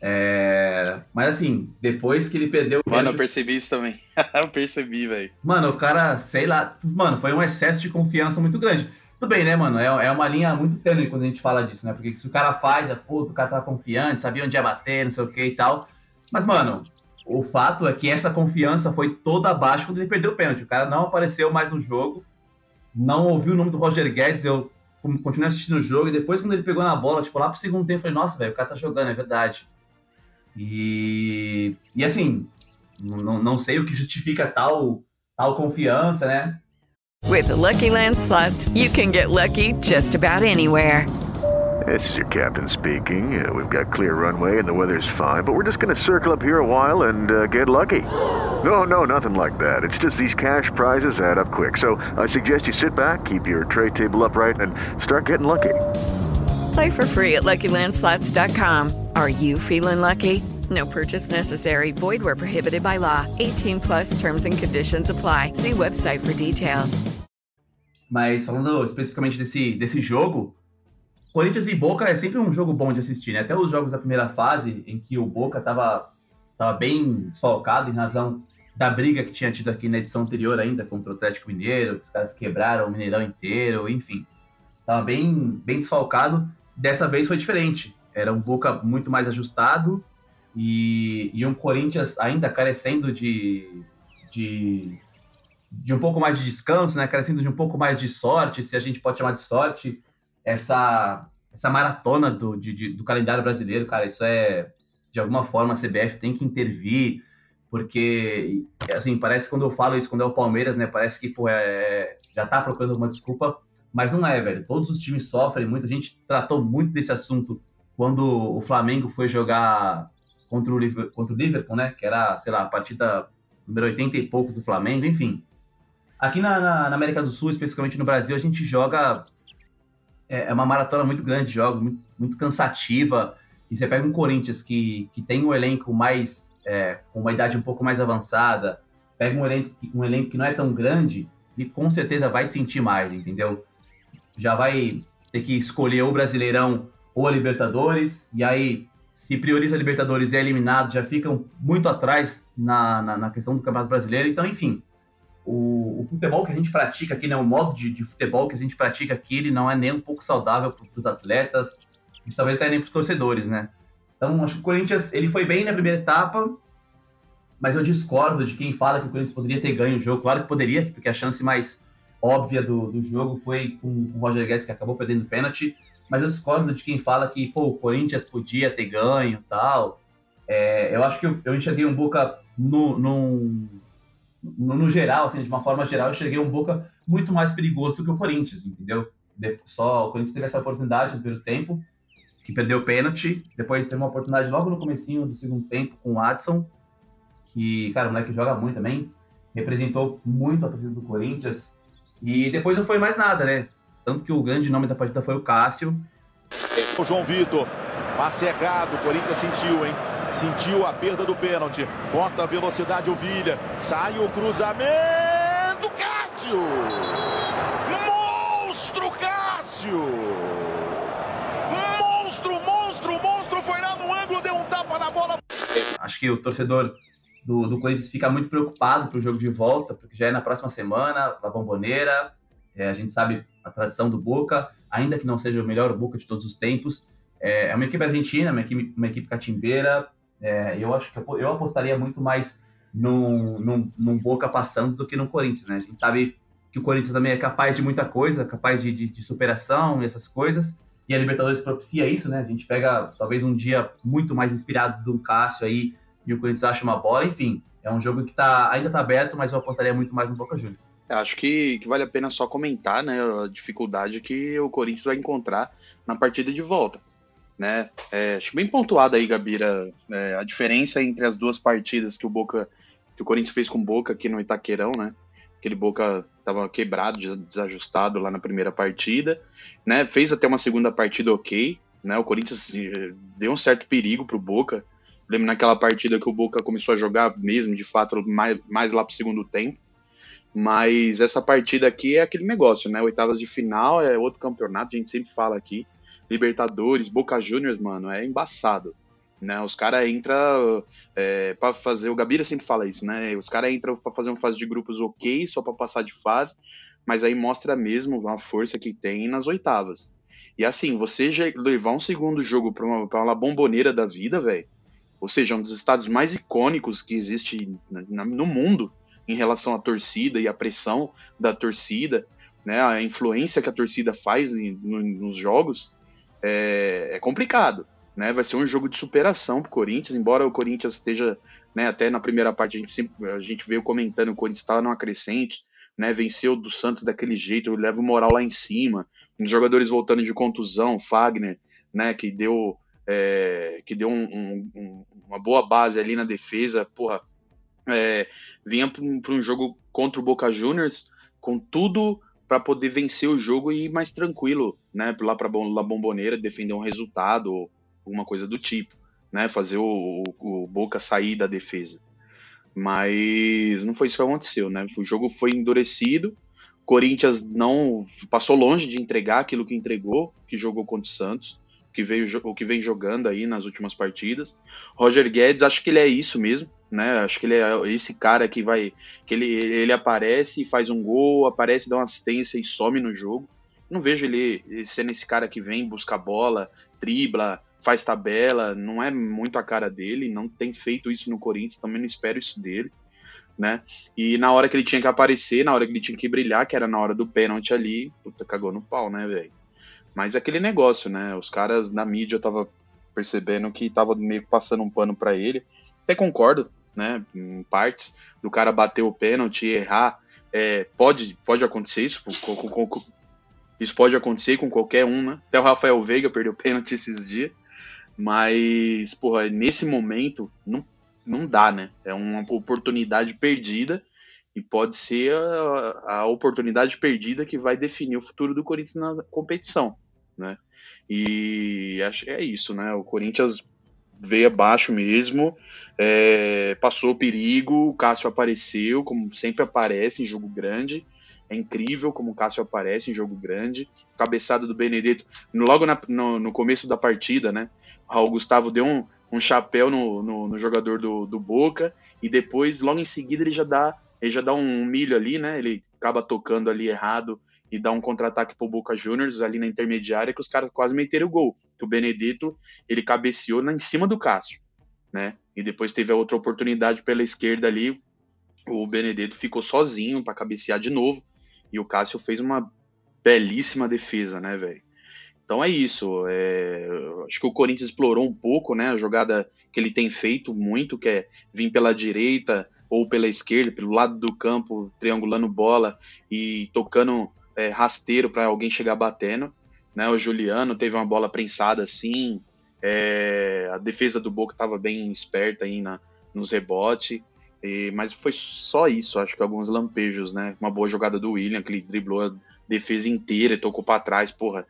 É, Mas assim, depois que ele perdeu o Mano, eu percebi isso também. eu percebi, velho. Mano, o cara, sei lá, mano, foi um excesso de confiança muito grande. Tudo bem, né, mano? É, é uma linha muito tênue quando a gente fala disso, né? Porque se o cara faz, é, pô, o cara tava confiante, sabia onde ia bater, não sei o que e tal. Mas, mano, o fato é que essa confiança foi toda abaixo quando ele perdeu o pênalti. O cara não apareceu mais no jogo, não ouviu o nome do Roger Guedes, eu continuei assistindo o jogo, e depois quando ele pegou na bola, tipo, lá pro segundo tempo, eu falei, nossa, velho, o cara tá jogando, é verdade. E, e assim, não, não sei o que justifica tal, tal confiança, né? With the Lucky Land slots, you can get lucky just about anywhere. This is your captain speaking. Uh, we've got clear runway and the weather's fine, but we're just going to circle up here a while and uh, get lucky. No, no, nothing like that. It's just these cash prizes add up quick. So I suggest you sit back, keep your tray table upright, and start getting lucky. Play for free at LuckyLandSlots.com. Are you feeling lucky? No purchase necessary. Void where prohibited by law. 18 plus terms and conditions apply. See website for details. Mas falando especificamente desse, desse jogo, Corinthians e Boca é sempre um jogo bom de assistir, né? Até os jogos da primeira fase, em que o Boca tava, tava bem desfalcado em razão da briga que tinha tido aqui na edição anterior ainda contra o Atlético Mineiro, que os caras quebraram o Mineirão inteiro, enfim. Tava bem, bem desfalcado. Dessa vez foi diferente. Era um Boca muito mais ajustado e, e um Corinthians ainda carecendo de, de, de um pouco mais de descanso, né? Carecendo de um pouco mais de sorte, se a gente pode chamar de sorte, essa, essa maratona do, de, de- do calendário brasileiro, cara, isso é, de alguma forma, a CBF tem que intervir, porque, assim, parece que quando eu falo isso, quando é o Palmeiras, né, parece que, pô, é, já tá procurando uma desculpa, mas não é, velho. Todos os times sofrem muito, a gente tratou muito desse assunto quando o Flamengo foi jogar contra o, Liver- contra o Liverpool, né, que era, sei lá, a partida número 80 e poucos do Flamengo, enfim. Aqui na, na- na América do Sul, especificamente no Brasil, a gente joga é é uma maratona muito grande de jogos, muito, muito cansativa. E você pega um Corinthians que, que tem um elenco mais. é, com uma idade um pouco mais avançada, pega um elenco, um elenco que não é tão grande e com certeza vai sentir mais, entendeu? Já vai ter que escolher ou Brasileirão ou a Libertadores, e aí se prioriza a Libertadores e é eliminado, já ficam muito atrás na, na, na questão do Campeonato Brasileiro. Então, enfim, o, o, futebol que a gente pratica aqui, né, o modo de, de, futebol que a gente pratica aqui, ele não é nem um pouco saudável para os atletas, e talvez até nem para os torcedores, né? Então, acho que o Corinthians ele foi bem na primeira etapa, mas eu discordo de quem fala que o Corinthians poderia ter ganho o jogo. Claro que poderia, porque a chance mais óbvia do, do jogo foi com o Roger Guedes, que acabou perdendo o pênalti, mas eu discordo de quem fala que pô, o Corinthians podia ter ganho tal. É, eu acho que eu, eu enxerguei um Boca no, no, no, no, geral, assim, de uma forma geral, eu enxerguei um Boca muito mais perigoso do que o Corinthians, entendeu? Só o Corinthians teve essa oportunidade no primeiro tempo, que perdeu o pênalti, depois teve uma oportunidade logo no comecinho do segundo tempo com o Adson, que, cara, o moleque joga muito também, representou muito a partida do Corinthians, e depois não foi mais nada, né? Tanto que o grande nome da partida foi o Cássio. O João Vitor, passe errado, o Corinthians sentiu, hein? Sentiu a perda do pênalti. Bota a velocidade o Vilha. Sai o cruzamento. Cássio! Monstro Cássio! Monstro, monstro, monstro. Foi lá no ângulo, deu um tapa na bola. Acho que o torcedor do, do Corinthians fica muito preocupado pro jogo de volta, porque já é na próxima semana, na Bomboneira. É, a gente sabe a tradição do Boca, ainda que não seja o melhor Boca de todos os tempos. É, é uma equipe argentina, uma equipe, uma equipe catimbeira. É, eu acho que eu, eu apostaria muito mais num, num, num, Boca passando do que no Corinthians, né? A gente sabe que o Corinthians também é capaz de muita coisa, capaz de, de, de superação e essas coisas. E a Libertadores propicia isso, né? A gente pega talvez um dia muito mais inspirado do Cássio aí e o Corinthians acha uma bola, enfim. É um jogo que tá, ainda tá aberto, mas eu apostaria muito mais no Boca Juniors. Acho que, que, vale a pena só comentar né, a dificuldade que o Corinthians vai encontrar na partida de volta. Né? É, acho bem pontuada aí, Gabira, é, a diferença entre as duas partidas que o Boca, que o Corinthians fez com o Boca aqui no Itaquerão, né? Aquele Boca estava quebrado, desajustado lá na primeira partida, né? Fez até uma segunda partida ok, né? O Corinthians eh, deu um certo perigo pro Boca. Lembro naquela partida que o Boca começou a jogar mesmo, de fato, mais, mais lá pro segundo tempo. Mas essa partida aqui é aquele negócio, né? Oitavas de final é outro campeonato, a gente sempre fala aqui. Libertadores, Boca Juniors, mano, é embaçado. Né, os caras entram é, para fazer. O Gabira sempre fala isso, né? Os caras entram para fazer uma fase de grupos ok, só para passar de fase, mas aí mostra mesmo a força que tem nas oitavas. E assim, você levar um segundo jogo para uma, pra uma bomboneira da vida, velho, ou seja, um dos estados mais icônicos que existe no mundo, em relação à torcida e à pressão da torcida, né, a influência que a torcida faz em, no, nos jogos, é, é, complicado. Né? Vai ser um jogo de superação para o Corinthians, embora o Corinthians esteja, né, até na primeira parte a gente, sempre, a gente veio comentando, o Corinthians estava numa crescente, né, venceu do Santos daquele jeito, leva o moral lá em cima, os jogadores voltando de contusão, Fagner, né, que deu, é, que deu um, um, uma boa base ali na defesa, porra, é, vinha para um jogo contra o Boca Juniors com tudo para poder vencer o jogo e ir mais tranquilo, né? Lá para a Bomboneira, defender um resultado ou alguma coisa do tipo, né? Fazer o, o, o, Boca sair da defesa. Mas não foi isso que aconteceu, né? O jogo foi endurecido. Corinthians não passou longe de entregar aquilo que entregou, que jogou contra o Santos que veio o que vem jogando aí nas últimas partidas. Roger Guedes, acho que ele é isso mesmo, né? Acho que ele é esse cara que vai que ele, ele aparece e faz um gol, aparece, dá uma assistência e some no jogo. Não vejo ele sendo esse cara que vem buscar bola, dribla, faz tabela, não é muito a cara dele, não tem feito isso no Corinthians, também não espero isso dele, né? E na hora que ele tinha que aparecer, na hora que ele tinha que brilhar, que era na hora do pênalti ali, puta, cagou no pau, né, velho? Mas é aquele negócio, né? Os caras na mídia eu tava percebendo que tava meio que passando um pano para ele. Até concordo, né? Em partes, do cara bater o pênalti e errar. É, pode, pode acontecer isso. Com, com, com, isso pode acontecer com qualquer um, né? Até o Rafael Veiga perdeu pênalti esses dias. Mas, porra, nesse momento, não, não dá, né? É uma oportunidade perdida e pode ser a, a, oportunidade perdida que vai definir o futuro do Corinthians na competição, né? E acho é isso, né? O Corinthians veio abaixo mesmo, é, passou perigo, o Cássio apareceu, como sempre aparece em jogo grande. É incrível como o Cássio aparece em jogo grande. Cabeçada do Benedetto, logo na, no, no, começo da partida, né? Raul Gustavo deu um, um chapéu no, no, no jogador do, do Boca e depois, logo em seguida, ele já dá ele já dá um milho ali, né? Ele acaba tocando ali errado e dá um contra-ataque pro Boca Juniors ali na intermediária que os caras quase meteram o gol. Que o Benedetto, ele cabeceou na, em cima do Cássio, né? E depois teve a outra oportunidade pela esquerda ali, o Benedetto ficou sozinho para cabecear de novo e o Cássio fez uma belíssima defesa, né, velho? Então é isso. É... Acho que o Corinthians explorou um pouco, né, a jogada que ele tem feito muito, que é vir pela direita ou pela esquerda, pelo lado do campo, triangulando bola e tocando é, rasteiro para alguém chegar batendo. Né? O Juliano teve uma bola prensada assim. É... a defesa do Boca estava bem esperta aí na, nos rebotes. E, mas foi só isso, acho que alguns lampejos, né? Uma boa jogada do William, que ele driblou a defesa inteira e tocou para trás, porra.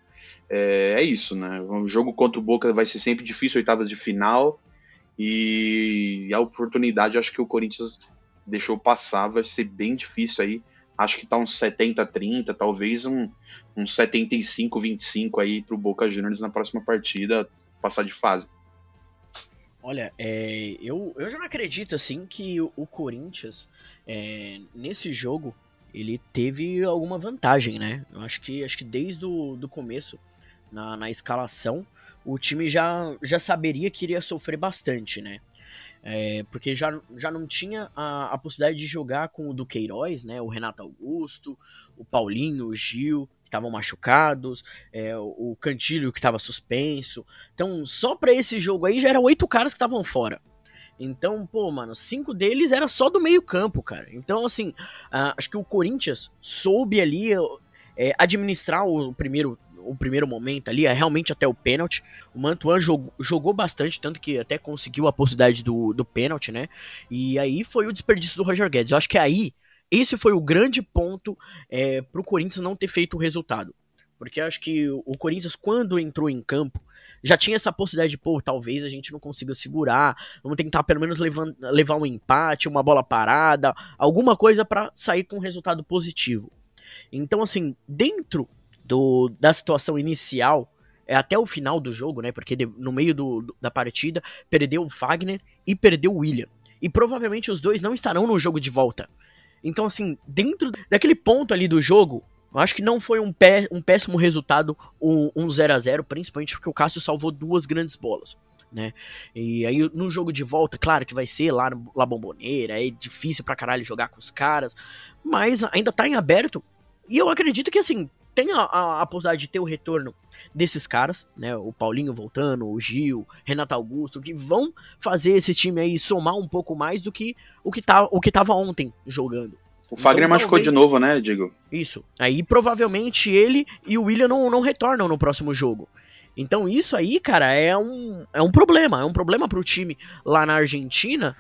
É, é, isso, né? O jogo contra o Boca vai ser sempre difícil, oitavas de final. E a oportunidade, acho que o Corinthians deixou passar, vai ser bem difícil aí. Acho que tá uns 70-30, talvez um, um 75-25 aí pro Boca Juniors na próxima partida passar de fase. Olha, é, eu, eu já não acredito assim que o, o Corinthians é, nesse jogo ele teve alguma vantagem, né? Eu acho que acho que desde o do começo na, na escalação o time já, já saberia que iria sofrer bastante, né? É, porque já, já não tinha a, a possibilidade de jogar com o Duqueiroz, né? O Renato Augusto, o Paulinho, o Gil, estavam machucados, é, o Cantilho que estava suspenso. Então, só para esse jogo aí já eram oito caras que estavam fora. Então, pô, mano, cinco deles era só do meio-campo, cara. Então, assim, uh, acho que o Corinthians soube ali é, administrar o primeiro o primeiro momento ali, é realmente até o pênalti. O Mantuan jogou, jogou bastante, tanto que até conseguiu a possibilidade do, do pênalti, né? E aí foi o desperdício do Roger Guedes. Eu acho que aí esse foi o grande ponto é, para o Corinthians não ter feito o resultado. Porque eu acho que o Corinthians, quando entrou em campo, já tinha essa possibilidade de, pô, talvez a gente não consiga segurar, vamos tentar pelo menos levar, levar um empate, uma bola parada, alguma coisa para sair com um resultado positivo. Então, assim, dentro do, da situação inicial, é até o final do jogo, né? Porque de, no meio do, da partida, perdeu o Fagner e perdeu o William. E provavelmente os dois não estarão no jogo de volta. Então, assim, dentro daquele ponto ali do jogo, eu acho que não foi um, pé, um péssimo resultado um 0 a 0 principalmente porque o Cássio salvou duas grandes bolas. Né? E aí no jogo de volta, claro que vai ser lá na Bomboneira, é difícil pra caralho jogar com os caras, mas ainda tá em aberto. E eu acredito que assim, tem a, a, a possibilidade de ter o retorno desses caras, né? O Paulinho voltando, o Gil, Renato Augusto, que vão fazer esse time aí somar um pouco mais do que o que, tá, o que tava ontem jogando. O Fagner então, machucou talvez... de novo, né, Digo? Isso. Aí provavelmente ele e o William não, não retornam no próximo jogo. Então isso aí, cara, é um, é um problema. É um problema pro time lá na Argentina.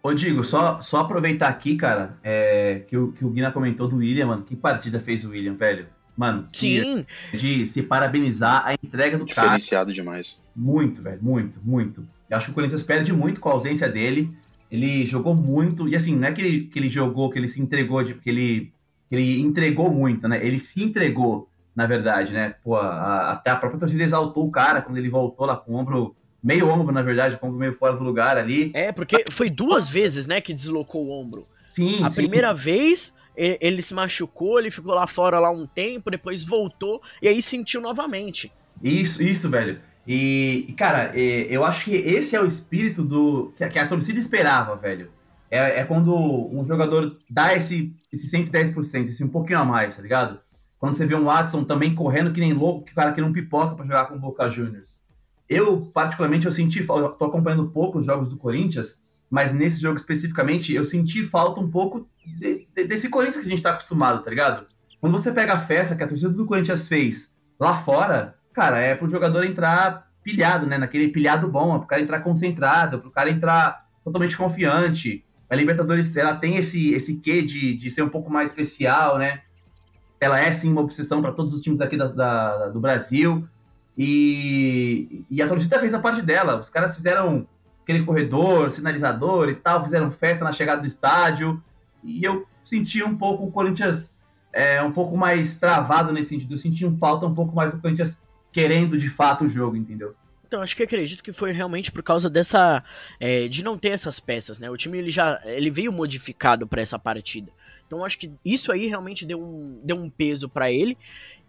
Ô, Digo, só, só aproveitar aqui, cara, é, que, o, que o Guina comentou do William, mano. Que partida fez o William, velho? Mano, Sim. De, de se parabenizar a entrega do cara. Diferenciado demais. Muito, velho, muito, muito. Eu acho que o Corinthians perde muito com a ausência dele. Ele jogou muito, e assim, não é que ele, que ele jogou, que ele se entregou, de, que, ele, que ele entregou muito, né? Ele se entregou, na verdade, né? Pô, a, até a própria torcida exaltou o cara quando ele voltou lá com o ombro meio ombro, na verdade, com o ombro meio fora do lugar ali. É, porque foi duas vezes, né, que deslocou o ombro. Sim, A sim. primeira vez ele se machucou, ele ficou lá fora lá um tempo, depois voltou e aí sentiu novamente. Isso, isso, velho. E, cara, eu acho que esse é o espírito do que a, torcida esperava, velho. É, é quando um jogador dá esse, esse 110%, esse um pouquinho a mais, tá ligado? Quando você vê um Watson também correndo que nem louco, que cara que não pipoca para jogar com o Boca Juniors. Eu, particularmente, eu senti, eu tô acompanhando pouco os jogos do Corinthians, mas nesse jogo especificamente, eu senti falta um pouco de, de, desse Corinthians que a gente tá acostumado, tá ligado? Quando você pega a festa que a torcida do Corinthians fez lá fora, cara, é pro jogador entrar pilhado, né? Naquele pilhado bom, é pro cara entrar concentrado, pro cara entrar totalmente confiante. A Libertadores, ela tem esse, esse quê de, de ser um pouco mais especial, né? Ela é, sim, uma obsessão para todos os times aqui da, da, do Brasil. E, e a torcida fez a parte dela. Os caras fizeram aquele corredor, sinalizador e tal, fizeram festa na chegada do estádio. E eu senti um pouco o Corinthians é, um pouco mais travado nesse sentido. Eu senti um falta um pouco mais do Corinthians querendo de fato o jogo, entendeu? Então, acho que acredito que foi realmente por causa dessa. É, de não ter essas peças, né? O time ele já ele veio modificado para essa partida. Então, acho que isso aí realmente deu um, deu um peso para ele.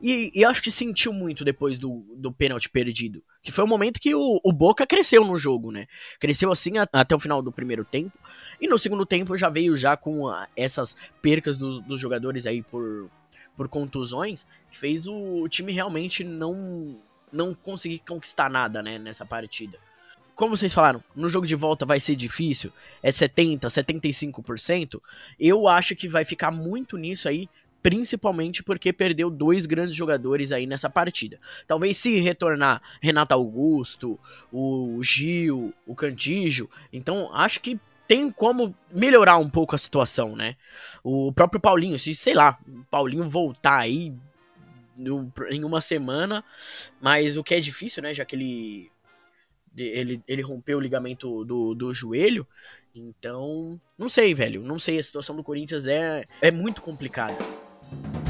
E, e acho que sentiu muito depois do, do pênalti perdido. Que foi o momento que o, o Boca cresceu no jogo, né? Cresceu assim a, até o final do primeiro tempo. E no segundo tempo já veio já com a, essas percas dos, dos jogadores aí por, por contusões, que fez o, o time realmente não, não conseguir conquistar nada, né, nessa partida. Como vocês falaram, no jogo de volta vai ser difícil, é 70, 75%. Eu acho que vai ficar muito nisso aí, principalmente porque perdeu dois grandes jogadores aí nessa partida. Talvez se retornar Renato Augusto, o Gil, o Cantígio, então acho que tem como melhorar um pouco a situação, né? O próprio Paulinho, se sei lá, o Paulinho voltar aí no, em uma semana, mas o que é difícil, né? Já que ele ele, ele rompeu o ligamento do, do joelho, então não sei, velho, não sei. A situação do Corinthians é, é muito complicada. Thank you.